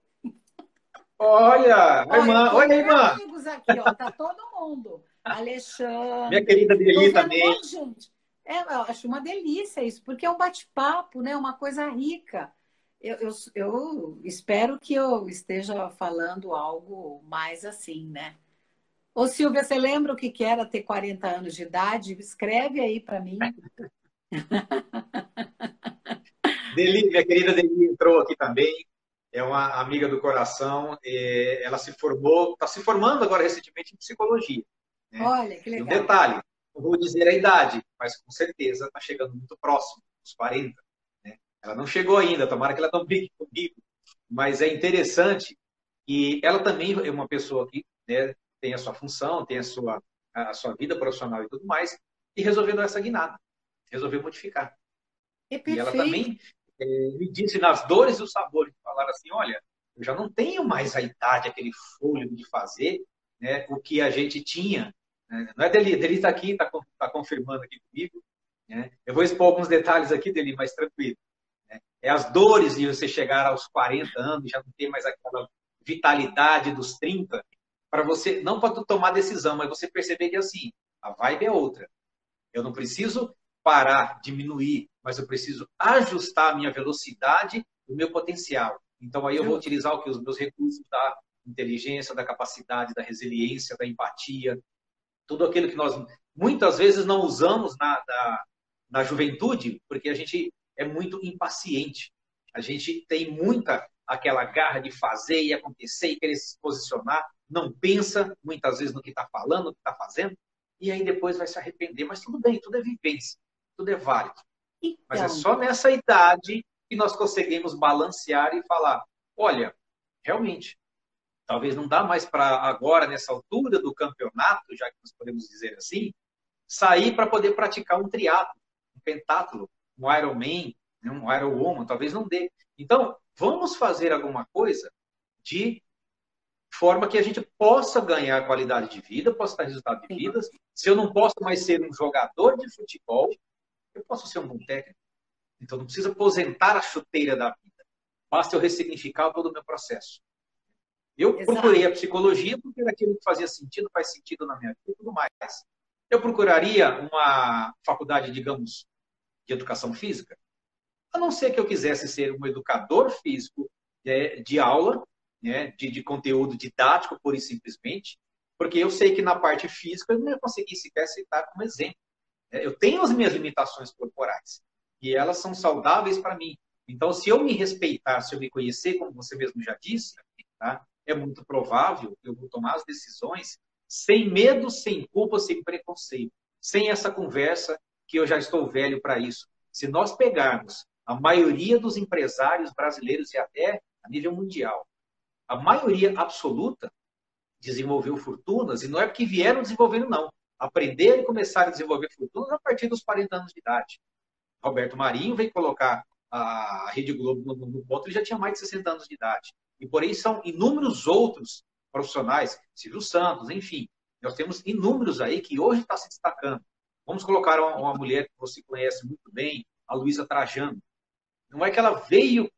Olha, a irmã. Olha, irmã. amigos aqui, ó. Tá todo mundo. Alexandre. Minha querida Deli também. gente. É, eu acho uma delícia isso, porque é um bate-papo, né? Uma coisa rica. Eu, eu, eu, espero que eu esteja falando algo mais assim, né? Ô, Silvia, você lembra o que era ter 40 anos de idade? Escreve aí para mim. Deli, minha querida Deli entrou aqui também. É uma amiga do coração. Ela se formou, está se formando agora recentemente em psicologia. Né? Olha, que legal. E um detalhe, não vou dizer a idade, mas com certeza está chegando muito próximo, uns 40. Ela não chegou ainda, tomara que ela não brigue comigo. Mas é interessante que ela também é uma pessoa que né, tem a sua função, tem a sua, a sua vida profissional e tudo mais, e resolveu dar essa guinada, resolveu modificar. É e ela também é, me disse nas dores e os sabores, falar assim, olha, eu já não tenho mais a idade, aquele fôlego de fazer né, o que a gente tinha. Né? Não é Deli, Deli está aqui, está tá confirmando aqui comigo. Né? Eu vou expor alguns detalhes aqui, Deli, mas tranquilo é as dores de você chegar aos 40 anos, já não ter mais aquela vitalidade dos 30, para você, não para tomar decisão, mas você perceber que assim, a vibe é outra. Eu não preciso parar, diminuir, mas eu preciso ajustar a minha velocidade, o meu potencial. Então aí eu vou utilizar o que os meus recursos da inteligência, da capacidade, da resiliência, da empatia, tudo aquilo que nós muitas vezes não usamos na, na, na juventude, porque a gente é muito impaciente. A gente tem muita aquela garra de fazer e acontecer e querer se posicionar. não pensa muitas vezes no que está falando, no que está fazendo, e aí depois vai se arrepender. Mas tudo bem, tudo é vivência, tudo é válido. Então... Mas é só nessa idade que nós conseguimos balancear e falar: olha, realmente, talvez não dá mais para agora, nessa altura do campeonato, já que nós podemos dizer assim, sair para poder praticar um triatlo, um pentatlo, um Ironman, né, um Ironwoman, talvez não dê. Então, vamos fazer alguma coisa de forma que a gente possa ganhar qualidade de vida, possa dar resultado de vida. Se eu não posso mais ser um jogador de futebol, eu posso ser um bom técnico. Então, não precisa aposentar a chuteira da vida. Basta eu ressignificar todo o meu processo. Eu Exato. procurei a psicologia porque era aquilo que fazia sentido, faz sentido na minha vida e tudo mais. Eu procuraria uma faculdade, digamos, de educação física? A não ser que eu quisesse ser um educador físico é, de aula, né, de, de conteúdo didático, pura e simplesmente, porque eu sei que na parte física eu não ia conseguir sequer citar como exemplo. É, eu tenho as minhas limitações corporais e elas são saudáveis para mim. Então, se eu me respeitar, se eu me conhecer, como você mesmo já disse, tá? é muito provável que eu vou tomar as decisões sem medo, sem culpa, sem preconceito, sem essa conversa que eu já estou velho para isso. Se nós pegarmos a maioria dos empresários brasileiros e até a nível mundial, a maioria absoluta desenvolveu fortunas e não é porque vieram desenvolvendo, não. Aprenderam e começaram a desenvolver fortunas a partir dos 40 anos de idade. Roberto Marinho veio colocar a Rede Globo no, ponto, ele já tinha mais de 60 anos de idade. E por aí são inúmeros outros profissionais, Silvio Santos, enfim. Nós temos inúmeros aí que hoje está se destacando. Vamos colocar uma, uma, mulher que você conhece muito bem, a Luísa Trajano. Não é que ela veio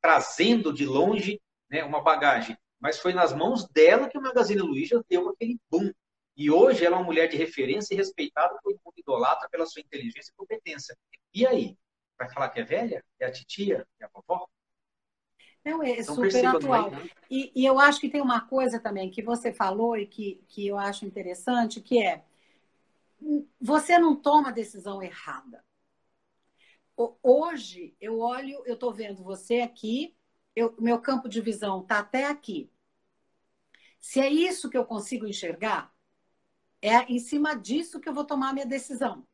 trazendo de longe né, uma bagagem, mas foi nas mãos dela que o Magazine Luiza deu aquele boom. E hoje ela é uma mulher de referência e respeitada por mundo idolatra pela sua inteligência e competência. E aí? Vai falar que é velha? É a titia? É a vovó? Não, é então, super atual. Né? E, e, eu acho que tem uma coisa também que você falou e que, que eu acho interessante, que é você não toma a decisão errada. Hoje, eu olho, eu estou vendo você aqui, eu, meu campo de visão está até aqui. Se é isso que eu consigo enxergar, é em cima disso que eu vou tomar a minha decisão.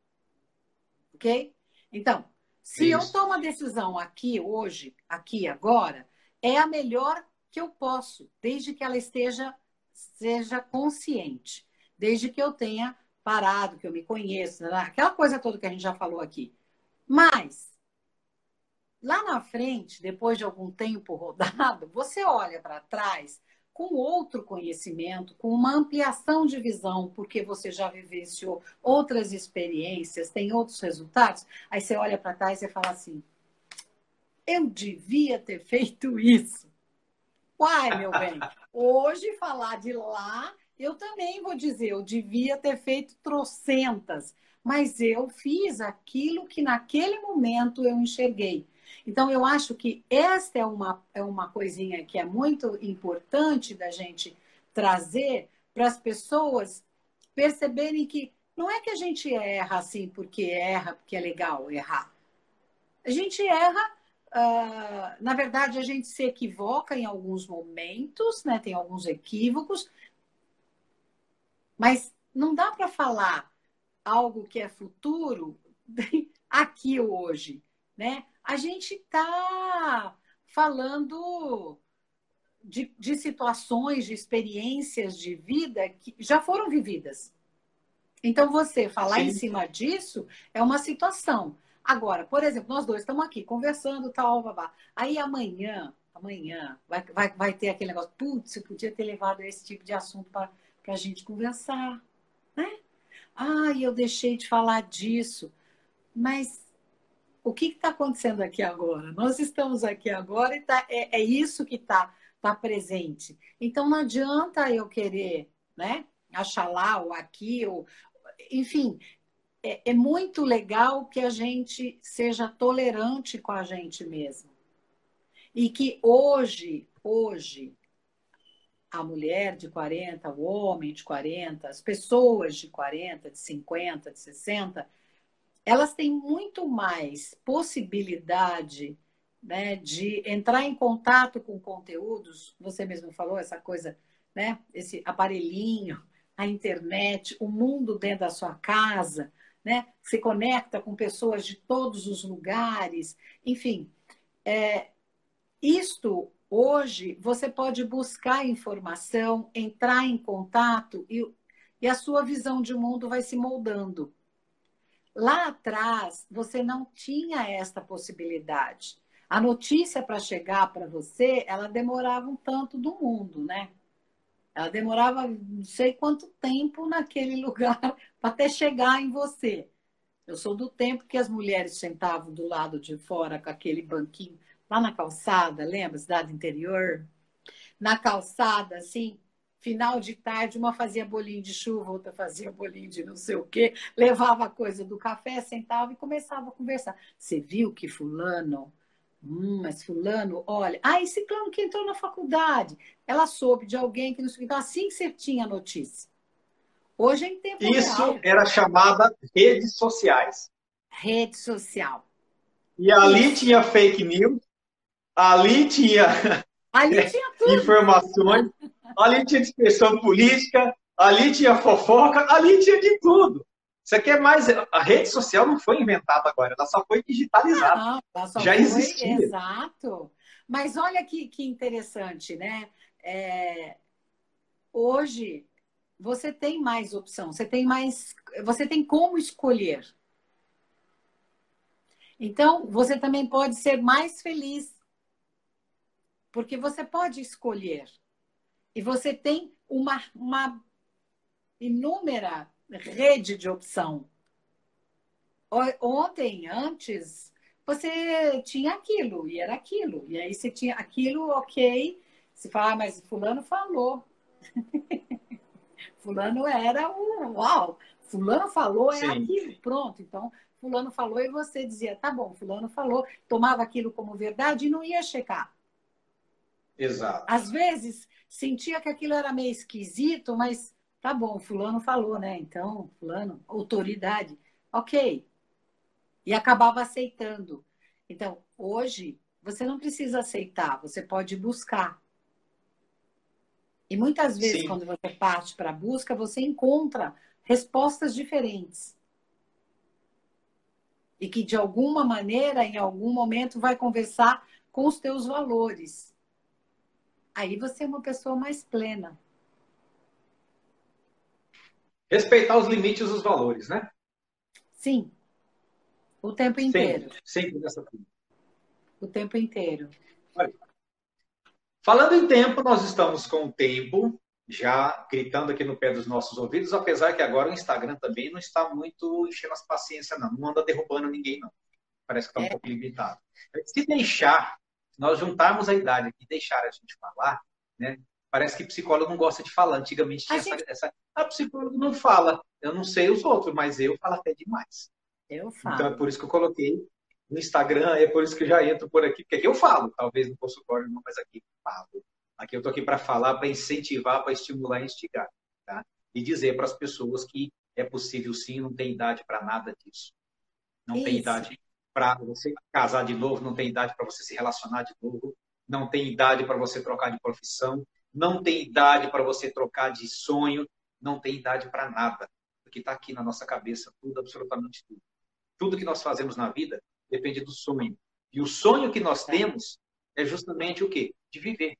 Ok? Então, se isso. eu tomo a decisão aqui, hoje, aqui, agora, é a melhor que eu posso, desde que ela esteja seja consciente, desde que eu tenha parado, que eu me conheça, né? aquela coisa toda que a gente já falou aqui. Mas lá na frente, depois de algum tempo rodado, você olha para trás com outro conhecimento, com uma ampliação de visão, porque você já vivenciou outras experiências, tem outros resultados. Aí você olha para trás e fala assim: eu devia ter feito isso. Uai, meu bem, hoje falar de lá, eu também vou dizer, eu devia ter feito trocentas, mas eu fiz aquilo que naquele momento eu enxerguei. Então, eu acho que esta é uma, é uma coisinha que é muito importante da gente trazer para as pessoas perceberem que não é que a gente erra assim porque erra, porque é legal errar. A gente erra Uh, na verdade, a gente se equivoca em alguns momentos, né? tem alguns equívocos, mas não dá para falar algo que é futuro aqui hoje. Né? A gente está falando de, de situações, de experiências de vida que já foram vividas. Então, você falar Sim. em cima disso é uma situação. Agora, por exemplo, nós dois estamos aqui conversando, tal, babá. Aí amanhã, amanhã, vai, vai, vai ter aquele negócio, putz, eu podia ter levado esse tipo de assunto para a gente conversar, né? Ah, eu deixei de falar disso. Mas o que está acontecendo aqui agora? Nós estamos aqui agora e tá, é, é isso que está tá presente. Então não adianta eu querer, né? Achar lá ou aqui, ou enfim, é, é muito legal que a gente seja tolerante com a gente mesmo. E que hoje, hoje, a mulher de 40, o homem de 40, as pessoas de 40, de 50, de 60, elas têm muito mais possibilidade né, de entrar em contato com conteúdos. Você mesmo falou essa coisa né? Esse aparelhinho, a internet, o mundo dentro da sua casa, né? Se conecta com pessoas de todos os lugares, enfim. É, isto hoje você pode buscar informação, entrar em contato e, e a sua visão de mundo vai se moldando. Lá atrás, você não tinha esta possibilidade. A notícia para chegar para você, ela demorava um tanto do mundo, né? Ela demorava não sei quanto tempo naquele lugar para até chegar em você. Eu sou do tempo que as mulheres sentavam do lado de fora com aquele banquinho lá na calçada, lembra? Cidade interior? Na calçada, assim, final de tarde, uma fazia bolinho de chuva, outra fazia bolinho de não sei o quê, levava a coisa do café, sentava e começava a conversar. Você viu que fulano Hum, mas fulano, olha, ah, esse clã que entrou na faculdade, ela soube de alguém que não sei Então, assim que você tinha notícia. Hoje é em tempo Isso real. era chamada redes sociais. Rede social. E ali Isso. tinha fake news, ali tinha, ali tinha informações, ali tinha dispersão política, ali tinha fofoca, ali tinha de tudo. Você quer mais? A rede social não foi inventada agora, ela só foi digitalizada. Não, ela só Já foi, existia. Exato. Mas olha que, que interessante, né? É, hoje você tem mais opção, você tem mais, você tem como escolher. Então, você também pode ser mais feliz. Porque você pode escolher. E você tem uma, uma inúmera rede de opção. Ontem, antes, você tinha aquilo, e era aquilo. E aí você tinha aquilo, ok. Você fala, ah, mas fulano falou. fulano era o uau. Fulano falou, é Sim. aquilo, pronto. Então, fulano falou e você dizia, tá bom, fulano falou, tomava aquilo como verdade e não ia checar. Exato. Às vezes, sentia que aquilo era meio esquisito, mas Tá bom, fulano falou, né? Então, fulano, autoridade, ok. E acabava aceitando. Então, hoje, você não precisa aceitar, você pode buscar. E muitas vezes, Sim. quando você parte para a busca, você encontra respostas diferentes. E que, de alguma maneira, em algum momento, vai conversar com os teus valores. Aí você é uma pessoa mais plena. Respeitar os limites dos valores, né? Sim. O tempo inteiro. Sempre, sempre nessa. O tempo inteiro. Olha, falando em tempo, nós estamos com o tempo já gritando aqui no pé dos nossos ouvidos, apesar que agora o Instagram também não está muito enchendo as paciências, não. Não anda derrubando ninguém, não. Parece que está um é. pouco limitado. Se deixar, nós juntarmos a idade aqui, deixar a gente falar, né? Parece que psicólogo não gosta de falar. Antigamente tinha gente... essa, essa. A psicólogo não fala. Eu não sei os outros, mas eu falo até demais. Eu falo. Então é por isso que eu coloquei no Instagram, é por isso que eu já entro por aqui, porque aqui eu falo, talvez no consultório não, mas aqui eu falo. Aqui eu tô aqui para falar, para incentivar, para estimular e instigar, tá? E dizer para as pessoas que é possível sim, não tem idade para nada disso. Não isso. tem idade para você casar de novo, não tem idade para você se relacionar de novo, não tem idade para você trocar de profissão, não tem idade para você trocar de sonho, não tem idade para nada. Porque está aqui na nossa cabeça tudo, absolutamente tudo. Tudo que nós fazemos na vida depende do sonho. E o sonho que nós temos é justamente o quê? De viver.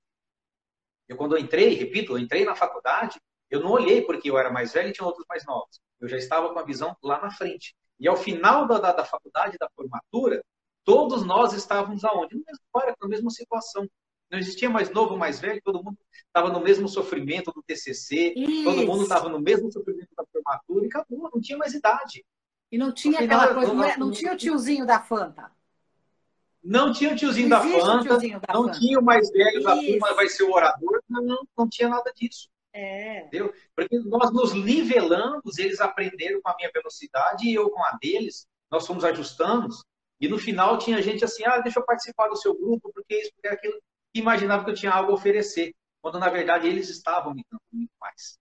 Eu, quando eu entrei, repito, eu entrei na faculdade, eu não olhei porque eu era mais velho e tinha outros mais novos. Eu já estava com a visão lá na frente. E ao final da, da, da faculdade, da formatura, todos nós estávamos aonde? No mesmo, na mesma situação. Não existia mais novo, mais velho, todo mundo estava no mesmo sofrimento do TCC, Isso. todo mundo estava no mesmo sofrimento da formatura e acabou, não tinha mais idade. E não tinha final, aquela coisa, não, é, não, tinha o tiozinho da Fanta. Não tinha o tiozinho, da Fanta, tiozinho da não Fanta. tinha o mais velho Isso. da turma, vai ser o orador, não, não, não tinha nada disso. É. Entendeu? Porque nós nos nivelamos, eles aprenderam com a minha velocidade e eu com a deles, nós fomos ajustando, e no final tinha gente assim, ah, deixa eu participar do seu grupo, porque isso, porque aquilo imaginava que eu tinha algo a oferecer, quando na verdade eles estavam me dando muito mais.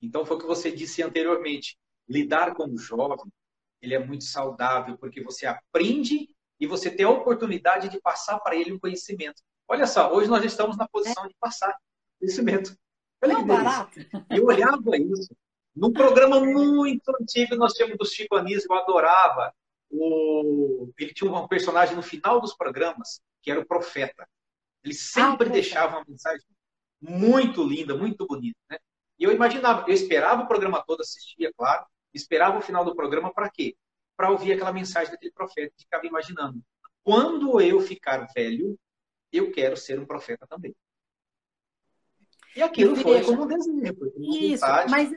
Então foi o que você disse anteriormente, lidar com o jovem, ele é muito saudável porque você aprende e você tem a oportunidade de passar para ele o conhecimento. Olha só, hoje nós estamos na posição de passar conhecimento. Olha barato. Eu olhava isso. Num programa muito antigo, nós tínhamos do Chico Anísio, eu adorava. O... Ele tinha um personagem no final dos programas, que era o profeta. Ele sempre ah, deixava uma mensagem muito linda, muito bonita. Né? E eu imaginava, eu esperava o programa todo, assistia, claro, esperava o final do programa para quê? Para ouvir aquela mensagem daquele profeta. Ficava imaginando. Quando eu ficar velho, eu quero ser um profeta também. E aquilo foi como um como Isso, vontade. mas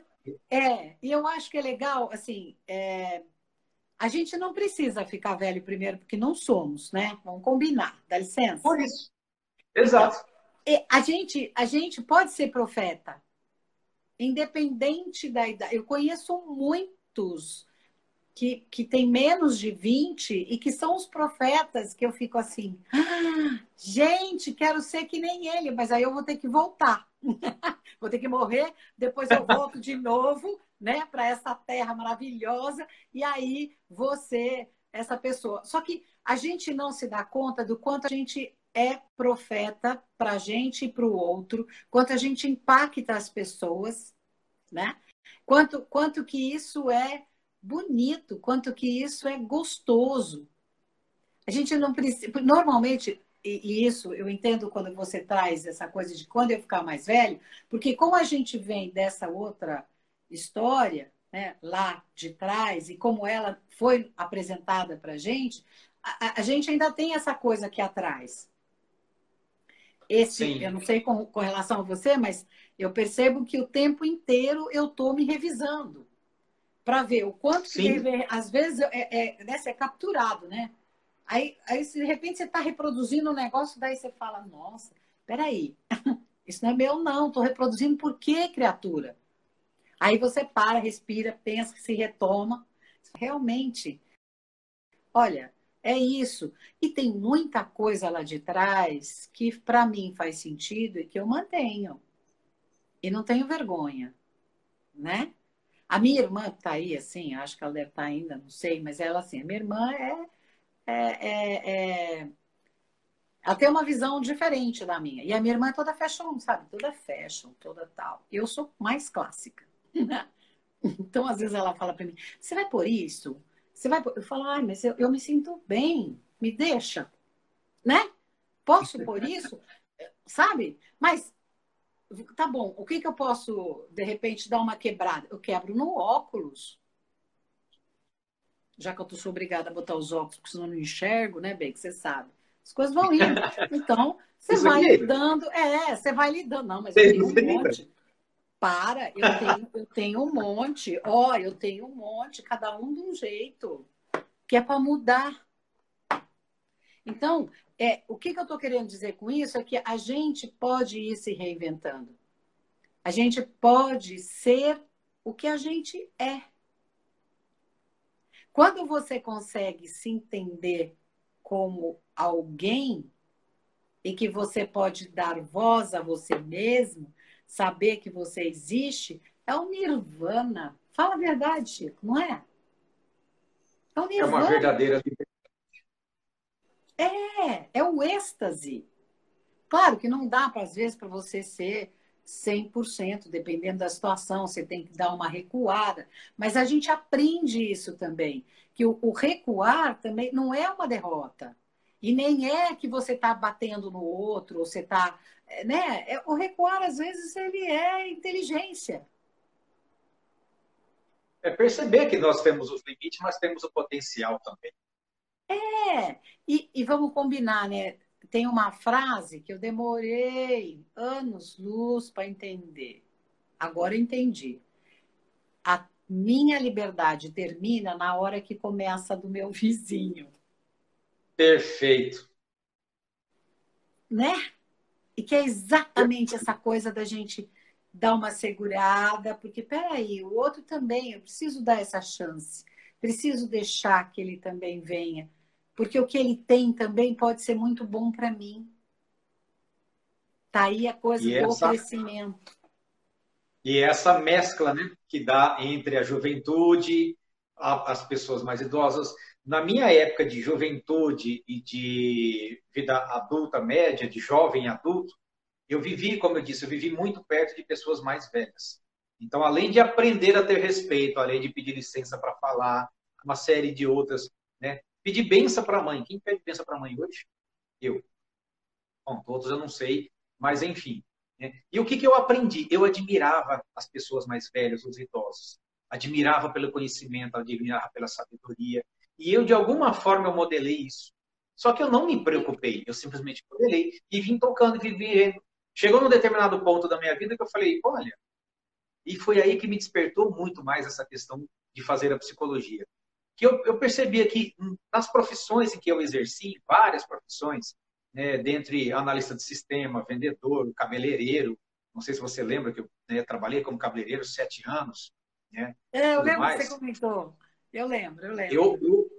é, e eu acho que é legal, assim, é, a gente não precisa ficar velho primeiro, porque não somos, né? Vamos combinar, dá licença. Por isso. Exato. Então, a, gente, a gente pode ser profeta, independente da idade. Eu conheço muitos que, que têm menos de 20 e que são os profetas que eu fico assim, ah, gente, quero ser que nem ele, mas aí eu vou ter que voltar. vou ter que morrer, depois eu volto de novo, né, para essa terra maravilhosa, e aí você, essa pessoa. Só que a gente não se dá conta do quanto a gente é profeta para a gente e para o outro, quanto a gente impacta as pessoas, né? Quanto, quanto que isso é bonito, quanto que isso é gostoso. A gente não precisa. Normalmente, e, isso eu entendo quando você traz essa coisa de quando eu ficar mais velho, porque como a gente vem dessa outra história, né, lá de trás, e como ela foi apresentada para a gente, a gente ainda tem essa coisa aqui atrás. Esse, Sim. eu não sei com, com relação a você, mas eu percebo que o tempo inteiro eu estou me revisando para ver o quanto que deve, às vezes é, é, né, é capturado, né? Aí, aí de repente você está reproduzindo um negócio, daí você fala, nossa, peraí, isso não é meu não, estou reproduzindo por quê, criatura? Aí você para, respira, pensa, se retoma. Realmente, olha, é isso. E tem muita coisa lá de trás que para mim faz sentido e que eu mantenho. E não tenho vergonha, né? A minha irmã está aí, assim, acho que ela deve estar tá ainda, não sei, mas ela, assim, a minha irmã é, é, é, é, Ela tem uma visão diferente da minha. E a minha irmã é toda fashion, sabe? Toda fashion, toda tal. Eu sou mais clássica. então, às vezes, ela fala para mim: você vai por isso? Você vai por... Eu falo, ai, mas eu, eu me sinto bem, me deixa, né? Posso por isso? Sabe? Mas tá bom, o que, que eu posso, de repente, dar uma quebrada? Eu quebro no óculos. Já que eu sou obrigada a botar os óculos, porque senão eu não enxergo, né, bem, que você sabe. As coisas vão indo. Então, você vai lidando. É, você vai lidando. Não, mas eu tenho um monte. Para, eu tenho, eu tenho um monte. Ó, eu tenho um monte, cada um de um jeito. Que é para mudar. Então, é, o que, que eu estou querendo dizer com isso é que a gente pode ir se reinventando. A gente pode ser o que a gente é. Quando você consegue se entender como alguém e que você pode dar voz a você mesmo, saber que você existe, é o nirvana. Fala a verdade, Chico, não é? É, um nirvana. é uma verdadeira é, é o êxtase. Claro que não dá, às vezes, para você ser 100%, dependendo da situação, você tem que dar uma recuada. Mas a gente aprende isso também, que o, o recuar também não é uma derrota. E nem é que você está batendo no outro, ou você está. Né? É, o recuar, às vezes, ele é inteligência. É perceber que nós temos os limites, mas temos o potencial também. É, e, e vamos combinar, né? Tem uma frase que eu demorei anos luz para entender. Agora entendi. A minha liberdade termina na hora que começa do meu vizinho. Perfeito. Né? E que é exatamente essa coisa da gente dar uma segurada, porque peraí, o outro também, eu preciso dar essa chance, preciso deixar que ele também venha porque o que ele tem também pode ser muito bom para mim. Tá aí a coisa e do essa... crescimento. E essa mescla, né, que dá entre a juventude, a, as pessoas mais idosas. Na minha época de juventude e de vida adulta média, de jovem adulto, eu vivi, como eu disse, eu vivi muito perto de pessoas mais velhas. Então, além de aprender a ter respeito, além de pedir licença para falar, uma série de outras, né? Pedir benção para a mãe. Quem pede benção para a mãe hoje? Eu. Bom, todos eu não sei, mas enfim. Né? E o que, que eu aprendi? Eu admirava as pessoas mais velhas, os idosos. Admirava pelo conhecimento, admirava pela sabedoria. E eu, de alguma forma, eu modelei isso. Só que eu não me preocupei, eu simplesmente modelei e vim tocando e vivendo. Chegou num determinado ponto da minha vida que eu falei, olha, e foi aí que me despertou muito mais essa questão de fazer a psicologia. Que eu, eu percebia que nas profissões em que eu exerci, várias profissões, né, dentre analista de sistema, vendedor, cabeleireiro, não sei se você lembra que eu né, trabalhei como cabeleireiro sete anos. Né, é, eu lembro mais. que você comentou. Eu lembro, eu lembro. Eu, eu,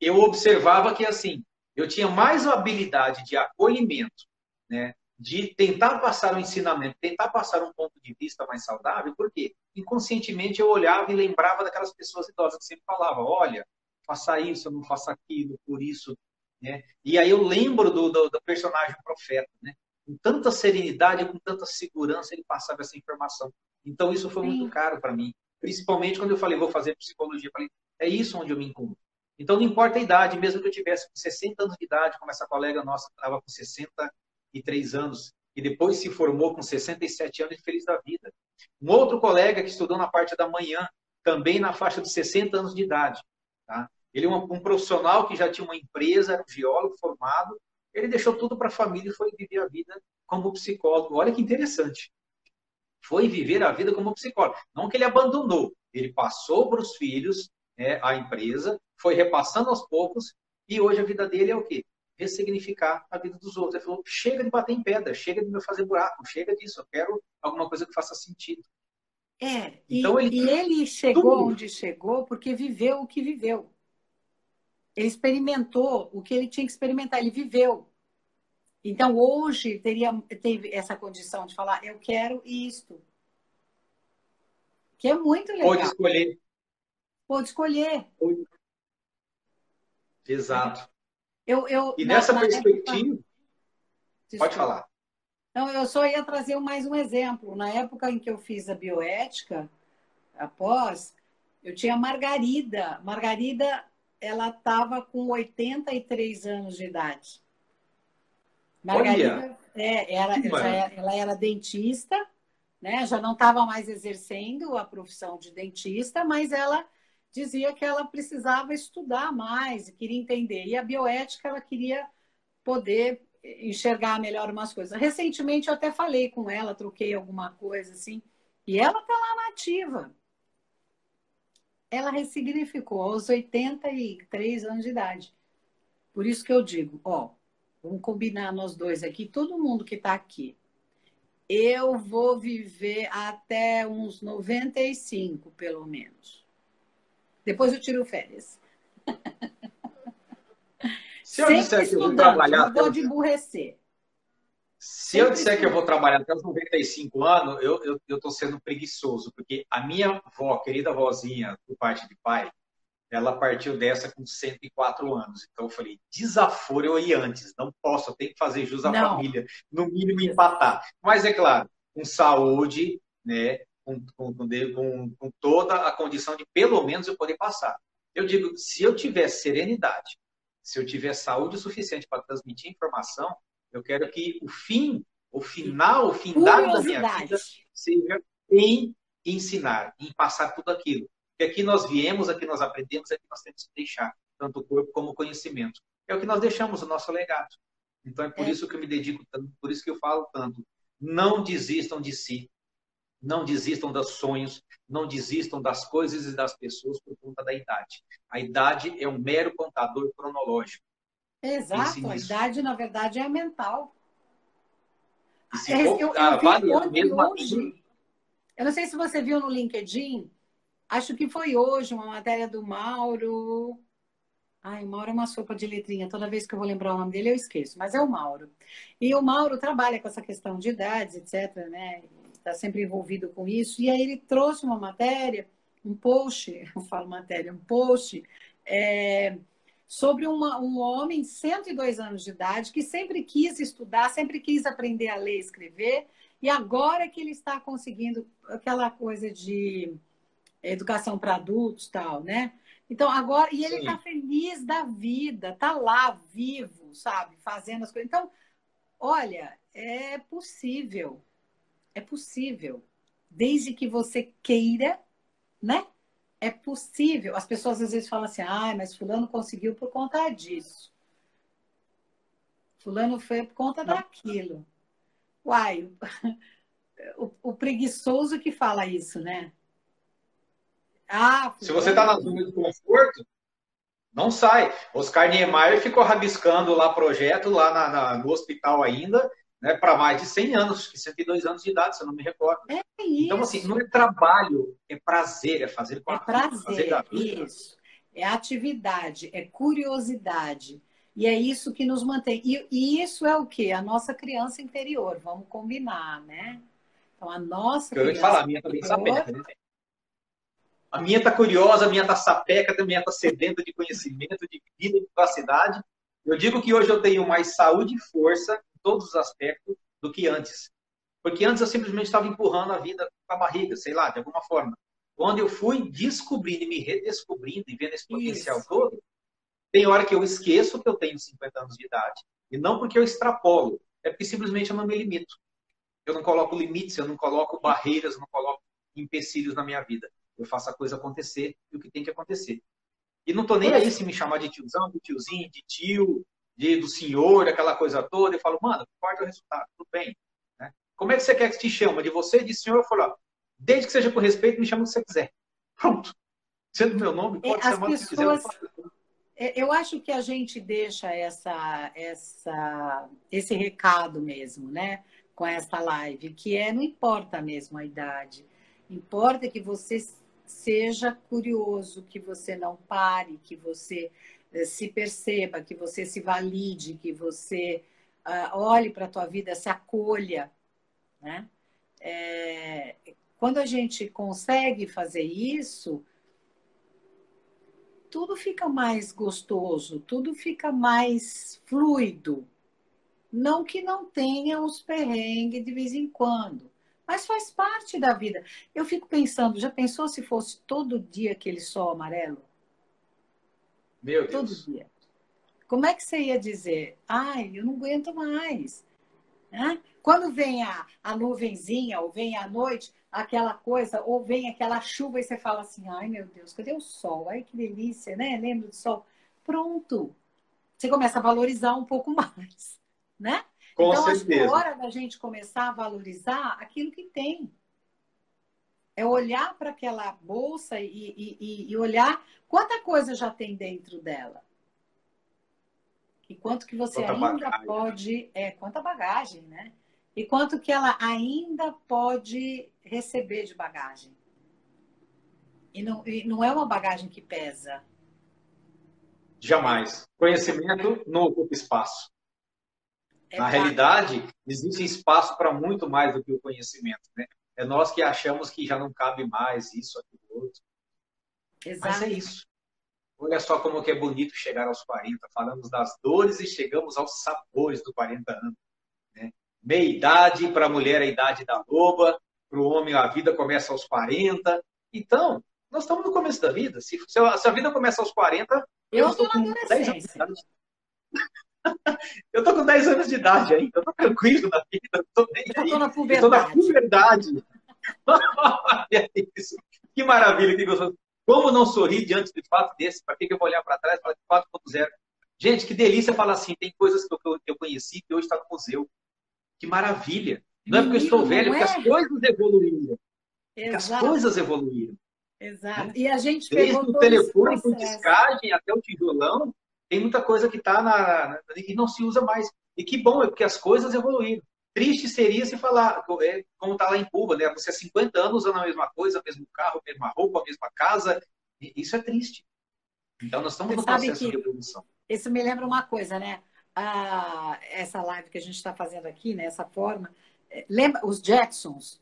eu observava que, assim, eu tinha mais habilidade de acolhimento, né, de tentar passar um ensinamento, tentar passar um ponto de vista mais saudável, porque inconscientemente eu olhava e lembrava daquelas pessoas idosas que sempre falavam, olha, faça isso, não faça aquilo, por isso, né? E aí eu lembro do, do, do personagem profeta, né? Com tanta serenidade, com tanta segurança, ele passava essa informação. Então isso foi Sim. muito caro para mim, principalmente quando eu falei, vou fazer psicologia, eu falei, é isso onde eu me encontro. Então não importa a idade, mesmo que eu tivesse com 60 anos de idade, como essa colega nossa estava com 60 63 anos e depois se formou com 67 anos e feliz da vida. Um outro colega que estudou na parte da manhã, também na faixa de 60 anos de idade. Tá? Ele é um, um profissional que já tinha uma empresa, era um geólogo formado, ele deixou tudo para a família e foi viver a vida como psicólogo. Olha que interessante. Foi viver a vida como psicólogo. Não que ele abandonou, ele passou para os filhos né, a empresa, foi repassando aos poucos, e hoje a vida dele é o quê? Ressignificar a vida dos outros. Ele falou: chega de bater em pedra, chega de me fazer buraco, chega disso, eu quero alguma coisa que faça sentido. É, então, e, ele, e ele chegou tudo. onde chegou porque viveu o que viveu. Ele experimentou o que ele tinha que experimentar, ele viveu. Então, hoje, teria, teve essa condição de falar: eu quero isto. Que é muito legal. Pode escolher. Pode escolher. Pode. Exato. Eu, eu, e nessa na, perspectiva. Pode falar. Não, eu só ia trazer mais um exemplo. Na época em que eu fiz a bioética, após, eu tinha Margarida. Margarida, ela estava com 83 anos de idade. Margarida, é, era, já, ela era dentista, né? já não estava mais exercendo a profissão de dentista, mas ela dizia que ela precisava estudar mais e queria entender. E a bioética, ela queria poder enxergar melhor umas coisas. Recentemente eu até falei com ela, troquei alguma coisa assim, e ela está lá nativa. Ela ressignificou aos 83 anos de idade. Por isso que eu digo, ó, vamos combinar nós dois aqui, todo mundo que está aqui. Eu vou viver até uns 95, pelo menos. Depois eu tiro férias. Se eu Sempre disser que eu vou trabalhar. Não vou de emburrecer. Se Sempre eu disser que eu vou trabalhar até os 95 anos, eu estou sendo preguiçoso, porque a minha avó, querida vozinha, por parte de pai, ela partiu dessa com 104 anos. Então eu falei, desaforo eu ir antes, não posso, eu tenho que fazer jus à não. família, no mínimo empatar. Mas é claro, com saúde, né, com, com, com, com toda a condição de pelo menos eu poder passar. Eu digo, se eu tiver serenidade, se eu tiver saúde suficiente para transmitir informação, eu quero que o fim, o final, o findado da minha vida seja em ensinar, em passar tudo aquilo. Porque aqui nós viemos, aqui nós aprendemos, aqui nós temos que deixar, tanto o corpo como o conhecimento. É o que nós deixamos, o nosso legado. Então é por é. isso que eu me dedico tanto, por isso que eu falo tanto. Não desistam de si, não desistam dos sonhos, não desistam das coisas e das pessoas por conta da idade. A idade é um mero contador cronológico. Exato, a idade, na verdade, é mental. É, eu, eu, eu vi hoje, eu não sei se você viu no LinkedIn, acho que foi hoje uma matéria do Mauro. Ai, o Mauro é uma sopa de letrinha. Toda vez que eu vou lembrar o nome dele, eu esqueço. Mas é o Mauro. E o Mauro trabalha com essa questão de idades, etc. Né? Está sempre envolvido com isso. E aí ele trouxe uma matéria, um post, eu falo matéria, um post, é, sobre uma, um homem, 102 anos de idade, que sempre quis estudar, sempre quis aprender a ler e escrever, e agora que ele está conseguindo aquela coisa de educação para adultos tal, né? Então, agora, e ele está feliz da vida, tá lá, vivo, sabe? Fazendo as coisas. Então, olha, é possível. É possível. Desde que você queira, né? é possível. As pessoas às vezes falam assim, ah, mas fulano conseguiu por conta disso. Fulano foi por conta Não. daquilo. Uai, o, o, preguiçoso que fala isso, né? Ah, Se você está na zona de conforto, não sai. Oscar Niemeyer ficou rabiscando lá projeto lá na, na, no hospital ainda né, para mais de 100 anos, 102 anos de idade, se eu não me recordo. É isso. Então, assim, não é trabalho, é prazer, é fazer com é a prazer, vida, isso. É atividade, é curiosidade. E é isso que nos mantém. E, e, isso é o quê? A nossa criança interior, vamos combinar, né? Então, a nossa eu criança. Falar, a minha também interior... sapeca, né? A minha tá curiosa, a minha tá sapeca, a minha tá sedenta de conhecimento, de vida, de capacidade. Eu digo que hoje eu tenho mais saúde e força todos os aspectos do que antes. Porque antes eu simplesmente estava empurrando a vida com a barriga, sei lá, de alguma forma. Quando eu fui descobrindo e me redescobrindo e vendo esse potencial Isso. todo, tem hora que eu esqueço que eu tenho 50 anos de idade. E não porque eu extrapolo, é porque simplesmente eu não me limito. Eu não coloco limites, eu não coloco barreiras, eu não coloco empecilhos na minha vida. Eu faço a coisa acontecer e o que tem que acontecer. E não tô nem aí se me chamar de tiozão, de tiozinho, de tio, de, do senhor, aquela coisa toda, eu falo, mano, importa o resultado, tudo bem. Né? Como é que você quer que te chama? De você, de senhor? Eu falo, ó, desde que seja por respeito, me chama o que você quiser. Pronto. Sendo meu nome, pode é, chamar o que quiser. É, eu acho que a gente deixa essa, essa, esse recado mesmo, né? Com essa live, que é não importa mesmo a idade, importa que você seja curioso, que você não pare, que você se perceba, que você se valide, que você uh, olhe para a tua vida, se acolha, né? É, quando a gente consegue fazer isso, tudo fica mais gostoso, tudo fica mais fluido. Não que não tenha os perrengues de vez em quando, mas faz parte da vida. Eu fico pensando, já pensou se fosse todo dia aquele sol amarelo? Meu Deus. Todo dia. Como é que você ia dizer? Ai, eu não aguento mais. Né? Quando vem a, a nuvenzinha, ou vem a noite, aquela coisa, ou vem aquela chuva e você fala assim, ai meu Deus, cadê o sol? Ai que delícia, né? Lembra do sol? Pronto. Você começa a valorizar um pouco mais, né? Com então, certeza. acho que é hora da gente começar a valorizar aquilo que tem. É olhar para aquela bolsa e, e, e olhar quanta coisa já tem dentro dela. E quanto que você quanta ainda bagagem. pode. É, quanta bagagem, né? E quanto que ela ainda pode receber de bagagem. E não, e não é uma bagagem que pesa. Jamais. Conhecimento não ocupa espaço. É Na realidade, existe espaço para muito mais do que o conhecimento. Né? É nós que achamos que já não cabe mais isso, aquilo, outro. Exato. Mas é isso. Olha só como que é bonito chegar aos 40. Falamos das dores e chegamos aos sabores do 40 anos. Né? Meia idade, para a mulher a idade da loba, para o homem a vida começa aos 40. Então, nós estamos no começo da vida. Se, se a vida começa aos 40, eu, eu estou com 10 anos de idade. eu estou com 10 anos de idade ainda, eu estou tranquilo na vida, eu estou na puberdade. Estou na puberdade. Olha isso. Que maravilha, que gostoso. Como não sorrir diante de fato desse? Para que, eu vou olhar para trás e falar 4.0? Gente, que delícia falar assim. Tem coisas que eu, que eu conheci que hoje está no museu. Que maravilha. Não é porque eu estou velho, é porque as coisas evoluíram. As coisas evoluíram. Exato. E a gente Desde o telefone com descagem até o tijolão, tem muita coisa que está na, na, e não se usa mais. E que bom, é porque as coisas evoluíram. Triste seria se falar, é, como está lá em Cuba, né? Você há 50 anos usando a mesma coisa, o mesmo carro, a mesma roupa, a mesma casa. Isso é triste. Então, nós estamos Você no processo de evolução. Isso me lembra uma coisa, né? Ah, essa live que a gente está fazendo aqui, né? Essa forma. É, lembra os Jacksons?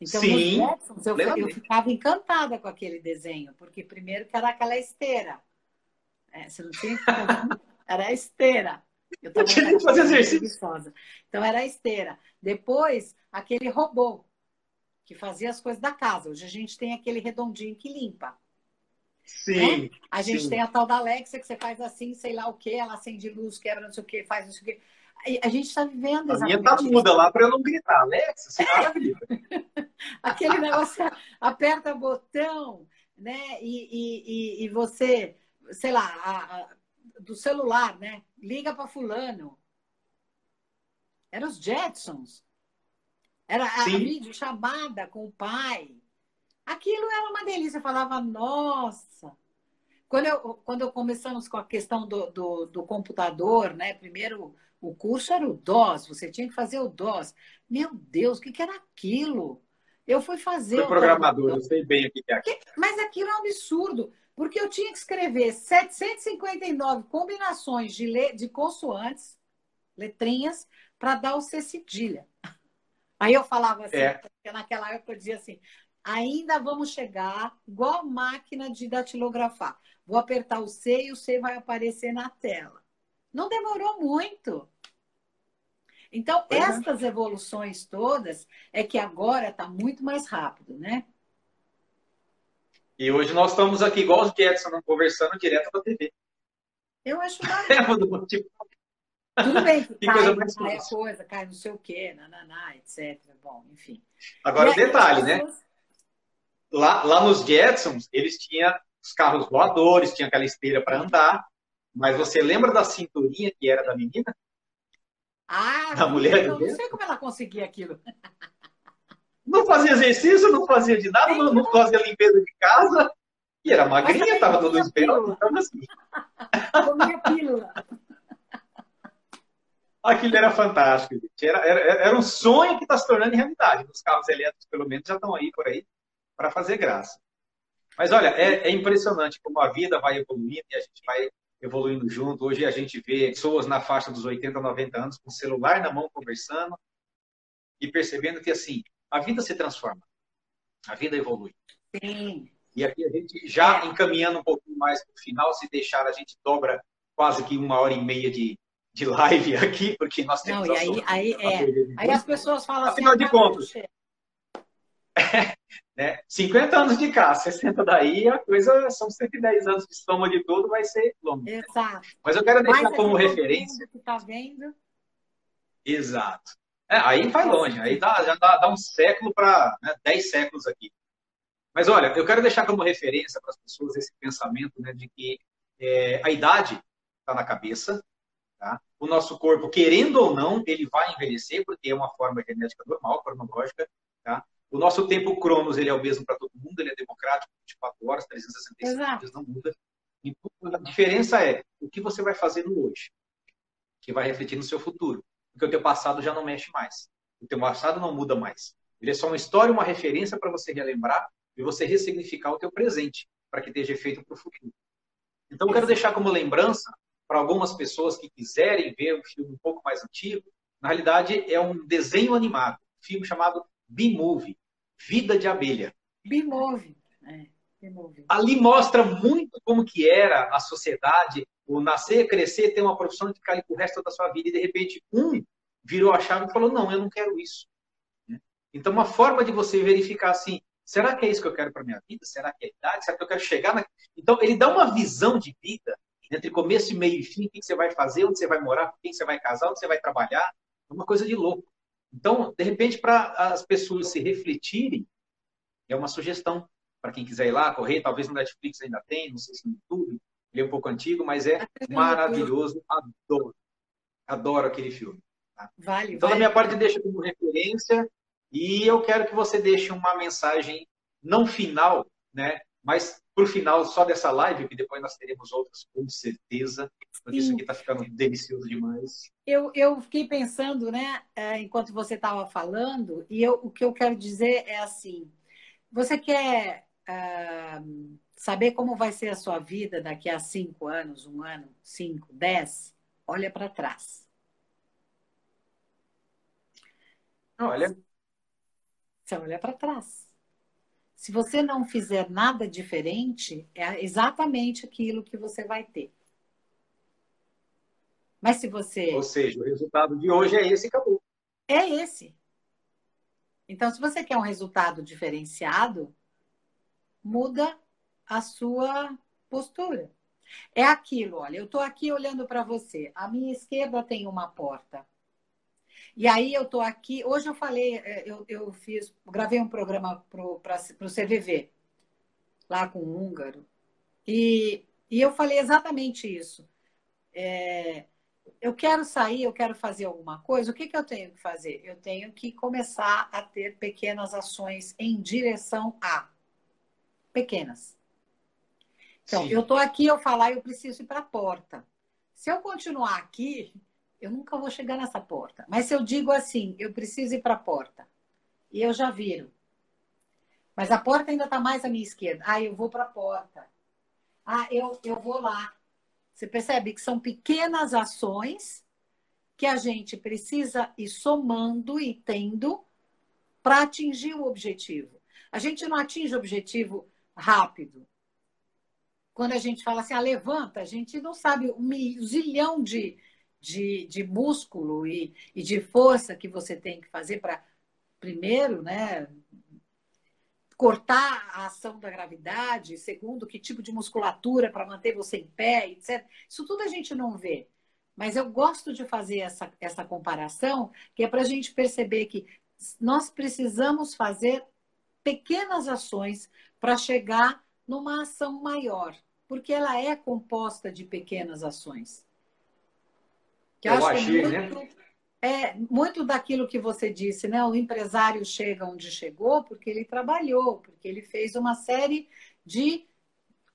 Então, Sim, Jacksons, eu, eu ficava encantada com aquele desenho, porque primeiro que era aquela esteira É, você não tinha que. Era a esteira. Eu, eu tinha que fazer exercício. Então era a esteira. Depois, aquele robô que fazia as coisas da casa. Hoje a gente tem aquele redondinho que limpa. Sim. Né? A gente sim. tem a tal da Alexa que você faz assim, sei lá o que, ela acende luz, quebra não sei o que, faz não sei o que. A gente está vivendo exatamente. A minha tá muda lá para eu não gritar. Alexa, você grita. Aquele negócio, aperta botão, né? E, e, e, você, sei lá, a, a, do celular, né? Liga para fulano. Era os Jetsons. Era a vídeo chamada com o pai. Aquilo era uma delícia. Eu falava, nossa. Quando, eu, quando eu começamos com a questão do, do, do, computador, né? Primeiro, o curso era o DOS, você tinha que fazer o DOS. Meu Deus, o que, que era aquilo? Eu fui fazer. Fui programador, eu sei bem o que é aquilo. Mas aquilo é um absurdo, porque eu tinha que escrever 759 combinações de, le... de consoantes, letrinhas, para dar o C cedilha. Aí eu falava assim, é. porque naquela época eu dizia assim, ainda vamos chegar igual máquina de datilografar. Vou apertar o C e o C vai aparecer na tela. Não demorou muito. Então, é. estas é. evoluções todas é que agora está muito mais rápido, né? E hoje nós estamos aqui, igual os Jetson, conversando direto com a TV. Eu acho bacana. tipo, tudo bem que, que cai, coisa mais coisa, cai não sei o quê, nananá, etc. Bom, enfim. Agora, o detalhe, né? pessoas... Lá, lá nos Jetsons, eles tinham os carros voadores, tinha aquela esteira para andar, mas você lembra da cinturinha que era da menina? Ah, da mulher eu não sei como ela conseguia aquilo. Não fazia exercício, não fazia de nada, não, não fazia limpeza de casa, e era magrinha, estava todo esperando, então assim. Comia pílula. Aquilo era fantástico, gente. Era, era, era um sonho que está se tornando realidade. Os carros elétricos, pelo menos, já estão aí por aí para fazer graça. Mas olha, é, é, impressionante como a vida vai evoluindo e a gente vai evoluindo junto. Hoje a gente vê pessoas na faixa dos 80, 90 anos com o celular na mão conversando e percebendo que assim, a vida se transforma. A vida evolui. Sim. E aqui a gente já é. encaminhando um pouquinho mais para o final, se deixar a gente dobra quase que uma hora e meia de, de live aqui, porque nós temos. Não, e aí, aí, é. aí as pessoas falam Afinal assim. Afinal de contas. né? 50 anos de cá, 60 daí, a coisa são 110 anos de estômago de todo, vai ser longo. Exato. Mas eu quero deixar como referência. Que tá vendo. Exato. É, aí vai longe, aí dá, já dá, dá um século para né, 10 séculos aqui. Mas olha, eu quero deixar como referência para as pessoas esse pensamento né, de que é, a idade está na cabeça, Tá? O nosso corpo, querendo ou não, ele vai envelhecer, porque é uma forma genética normal, cronológica. Tá? O nosso tempo cronos ele é o mesmo para todo mundo, ele é democrático, 24 horas, 365 dias, não muda. Então, a diferença é o que você vai fazer no hoje, que vai refletir no seu futuro. Porque o teu passado já não mexe mais. O teu passado não muda mais. Ele é só uma história, uma referência para você relembrar e você ressignificar o teu presente, para que esteja efeito para o futuro. Então, eu quero deixar como lembrança para algumas pessoas que quiserem ver um filme um pouco mais antigo, na realidade é um desenho animado, um filme chamado B-Movie, Vida de Abelha. B-Movie. É, Ali mostra muito como que era a sociedade, o nascer, crescer, ter uma profissão de ficar o resto da sua vida e de repente um virou a chave e falou não, eu não quero isso. Né? Então uma forma de você verificar assim, será que é isso que eu quero para minha vida? Será que é a idade? Será que eu quero chegar na... Então ele dá uma visão de vida entre começo, meio e fim, o que você vai fazer, onde você vai morar, com quem você vai casar, onde você vai trabalhar. É uma coisa de louco. Então, de repente, para as pessoas se refletirem, é uma sugestão para quem quiser ir lá, correr, talvez no Netflix ainda tem, não sei se no YouTube, ele é um pouco antigo, mas é maravilhoso, adoro. Adoro aquele filme. Tá? Vale, então, vale. da minha parte, deixa como referência e eu quero que você deixe uma mensagem não final, né, mas para o final só dessa live, que depois nós teremos outras com certeza, porque isso aqui está ficando delicioso demais. Eu, eu fiquei pensando, né, é, enquanto você estava falando, e eu, o que eu quero dizer é assim: você quer uh, saber como vai ser a sua vida daqui a cinco anos, um ano, cinco, dez? Olha para trás. Olha. Você olha para trás. Se você não fizer nada diferente, é exatamente aquilo que você vai ter. Mas se você. Ou seja, o resultado de hoje é esse e acabou. É esse. Então, se você quer um resultado diferenciado, muda a sua postura. É aquilo, olha, eu estou aqui olhando para você. A minha esquerda tem uma porta. E aí eu estou aqui. Hoje eu falei, é, eu, eu fiz, gravei um programa para o CVV, lá com o húngaro. E, e eu falei exatamente isso. É, eu quero sair, eu quero fazer alguma coisa, o que, que eu tenho que fazer? Eu tenho que começar a ter pequenas ações em direção a pequenas. Então, Sim. eu estou aqui, eu falar, eu preciso ir para a porta. Se eu continuar aqui, eu nunca vou chegar nessa porta. Mas se eu digo assim, eu preciso ir para a porta, e eu já viro. Mas a porta ainda está mais à minha esquerda. Ah, eu vou para a porta. Ah, eu, eu vou lá. Você percebe que são pequenas ações que a gente precisa ir somando e tendo para atingir o objetivo. A gente não atinge o objetivo rápido. Quando a gente fala assim, ah, levanta, a gente não sabe um zilhão de, de, de músculo e, e de força que você tem que fazer para, primeiro, né, cortar a ação da gravidade, segundo, que tipo de musculatura para manter você em pé, etc. Isso tudo a gente não vê. Mas eu gosto de fazer essa, essa comparação, que é para a gente perceber que nós precisamos fazer pequenas ações para chegar numa ação maior, porque ela é composta de pequenas ações. Que eu, eu acho achei, muito, né? é muito daquilo que você disse, né? O empresário chega onde chegou porque ele trabalhou, porque ele fez uma série de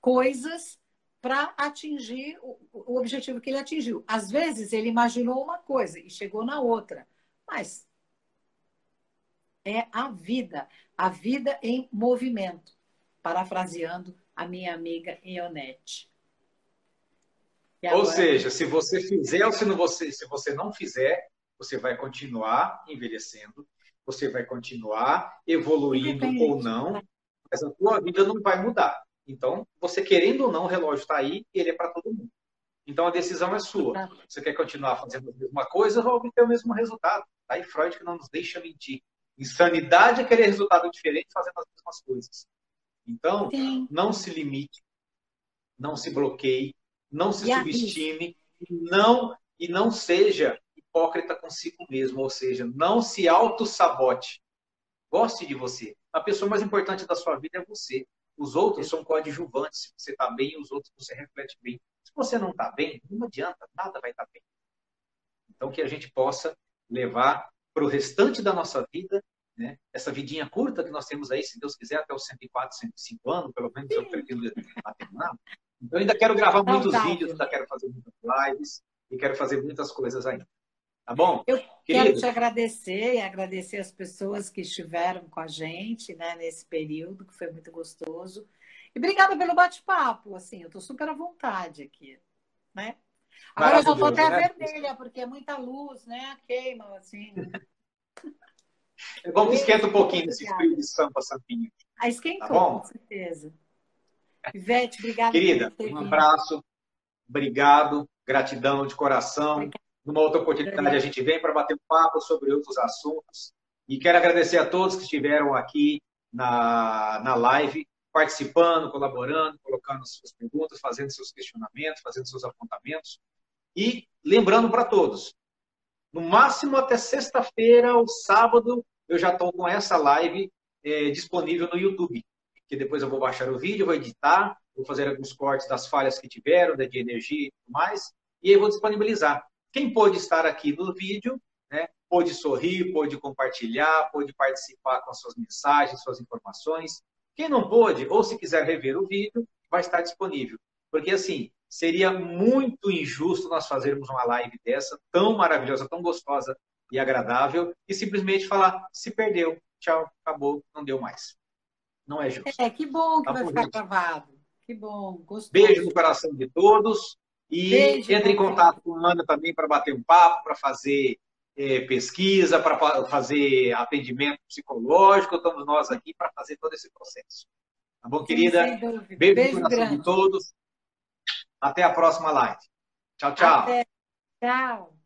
coisas para atingir o, objetivo que ele atingiu. Às vezes ele imaginou uma coisa e chegou na outra, mas é a vida, a vida em movimento, parafraseando a minha amiga Ionete. Ou seja, se você fizer ou se, não você, se você não fizer, você vai continuar envelhecendo, você vai continuar evoluindo ou não, mas a sua vida não vai mudar. Então, você querendo ou não, o relógio está aí e ele é para todo mundo. Então, a decisão é sua. Você quer continuar fazendo a mesma coisa ou obter o mesmo resultado? Tá aí Freud que não nos deixa mentir. Insanidade é querer resultado diferente fazendo as mesmas coisas. Então, Sim. não se limite, não se bloqueie, não se e subestime, não e não seja hipócrita consigo mesmo, ou seja, não se auto-sabote. Goste de você. A pessoa mais importante da sua vida é você. Os outros são coadjuvantes. Se você está bem, os outros você reflete bem. Se você não está bem, não adianta, nada vai estar tá bem. Então, que a gente possa levar para o restante da nossa vida, né? essa vidinha curta que nós temos aí, se Deus quiser, até os 104, 105 anos, pelo menos eu pretendo terminar. Então, ainda quero gravar muitos vídeos, ainda quero fazer muitas lives e quero fazer muitas coisas ainda. Tá bom? Eu Querido. quero te agradecer e agradecer as pessoas que estiveram com a gente né, nesse período, que foi muito gostoso. E obrigada pelo bate-papo. Assim, eu estou super à vontade aqui. Né? Agora eu já estou até né? vermelha, porque é muita luz, né? Queima, assim. É bom que esquenta um pouquinho nesse frio de Sampa Sampinho. Ah, esquentou, tá bom? com certeza. Ivete, obrigada. Querida, um abraço. Obrigado. Gratidão de coração. Obrigada. Numa outra oportunidade, a gente vem para bater um papo sobre outros assuntos. E quero agradecer a todos que estiveram aqui na, na live, participando, colaborando, colocando suas perguntas, fazendo seus questionamentos, fazendo seus apontamentos. E lembrando para todos, no máximo até sexta-feira ou sábado, eu já estou com essa live é, disponível no YouTube. Que depois eu vou baixar o vídeo, vou editar, vou fazer alguns cortes das falhas que tiveram, de energia e tudo mais, e aí vou disponibilizar. Quem pôde estar aqui no vídeo, né, pôde sorrir, pôde compartilhar, pôde participar com as suas mensagens, suas informações. Quem não pôde, ou se quiser rever o vídeo, vai estar disponível. Porque, assim, seria muito injusto nós fazermos uma live dessa, tão maravilhosa, tão gostosa e agradável, e simplesmente falar, se perdeu, tchau, acabou, não deu mais. Não é justo. É, que bom que tá vai ficar gravado. Que bom, gostoso. Beijo no coração de todos. E Beijo, entre em contato com a Ana também para bater um papo, para fazer é, pesquisa, para fazer atendimento psicológico. Estamos nós aqui para fazer todo esse processo. Tá bom, querida? Sim, Beijo, Beijo no coração grande. de todos. Até a próxima live. Tchau, tchau. Até. Tchau.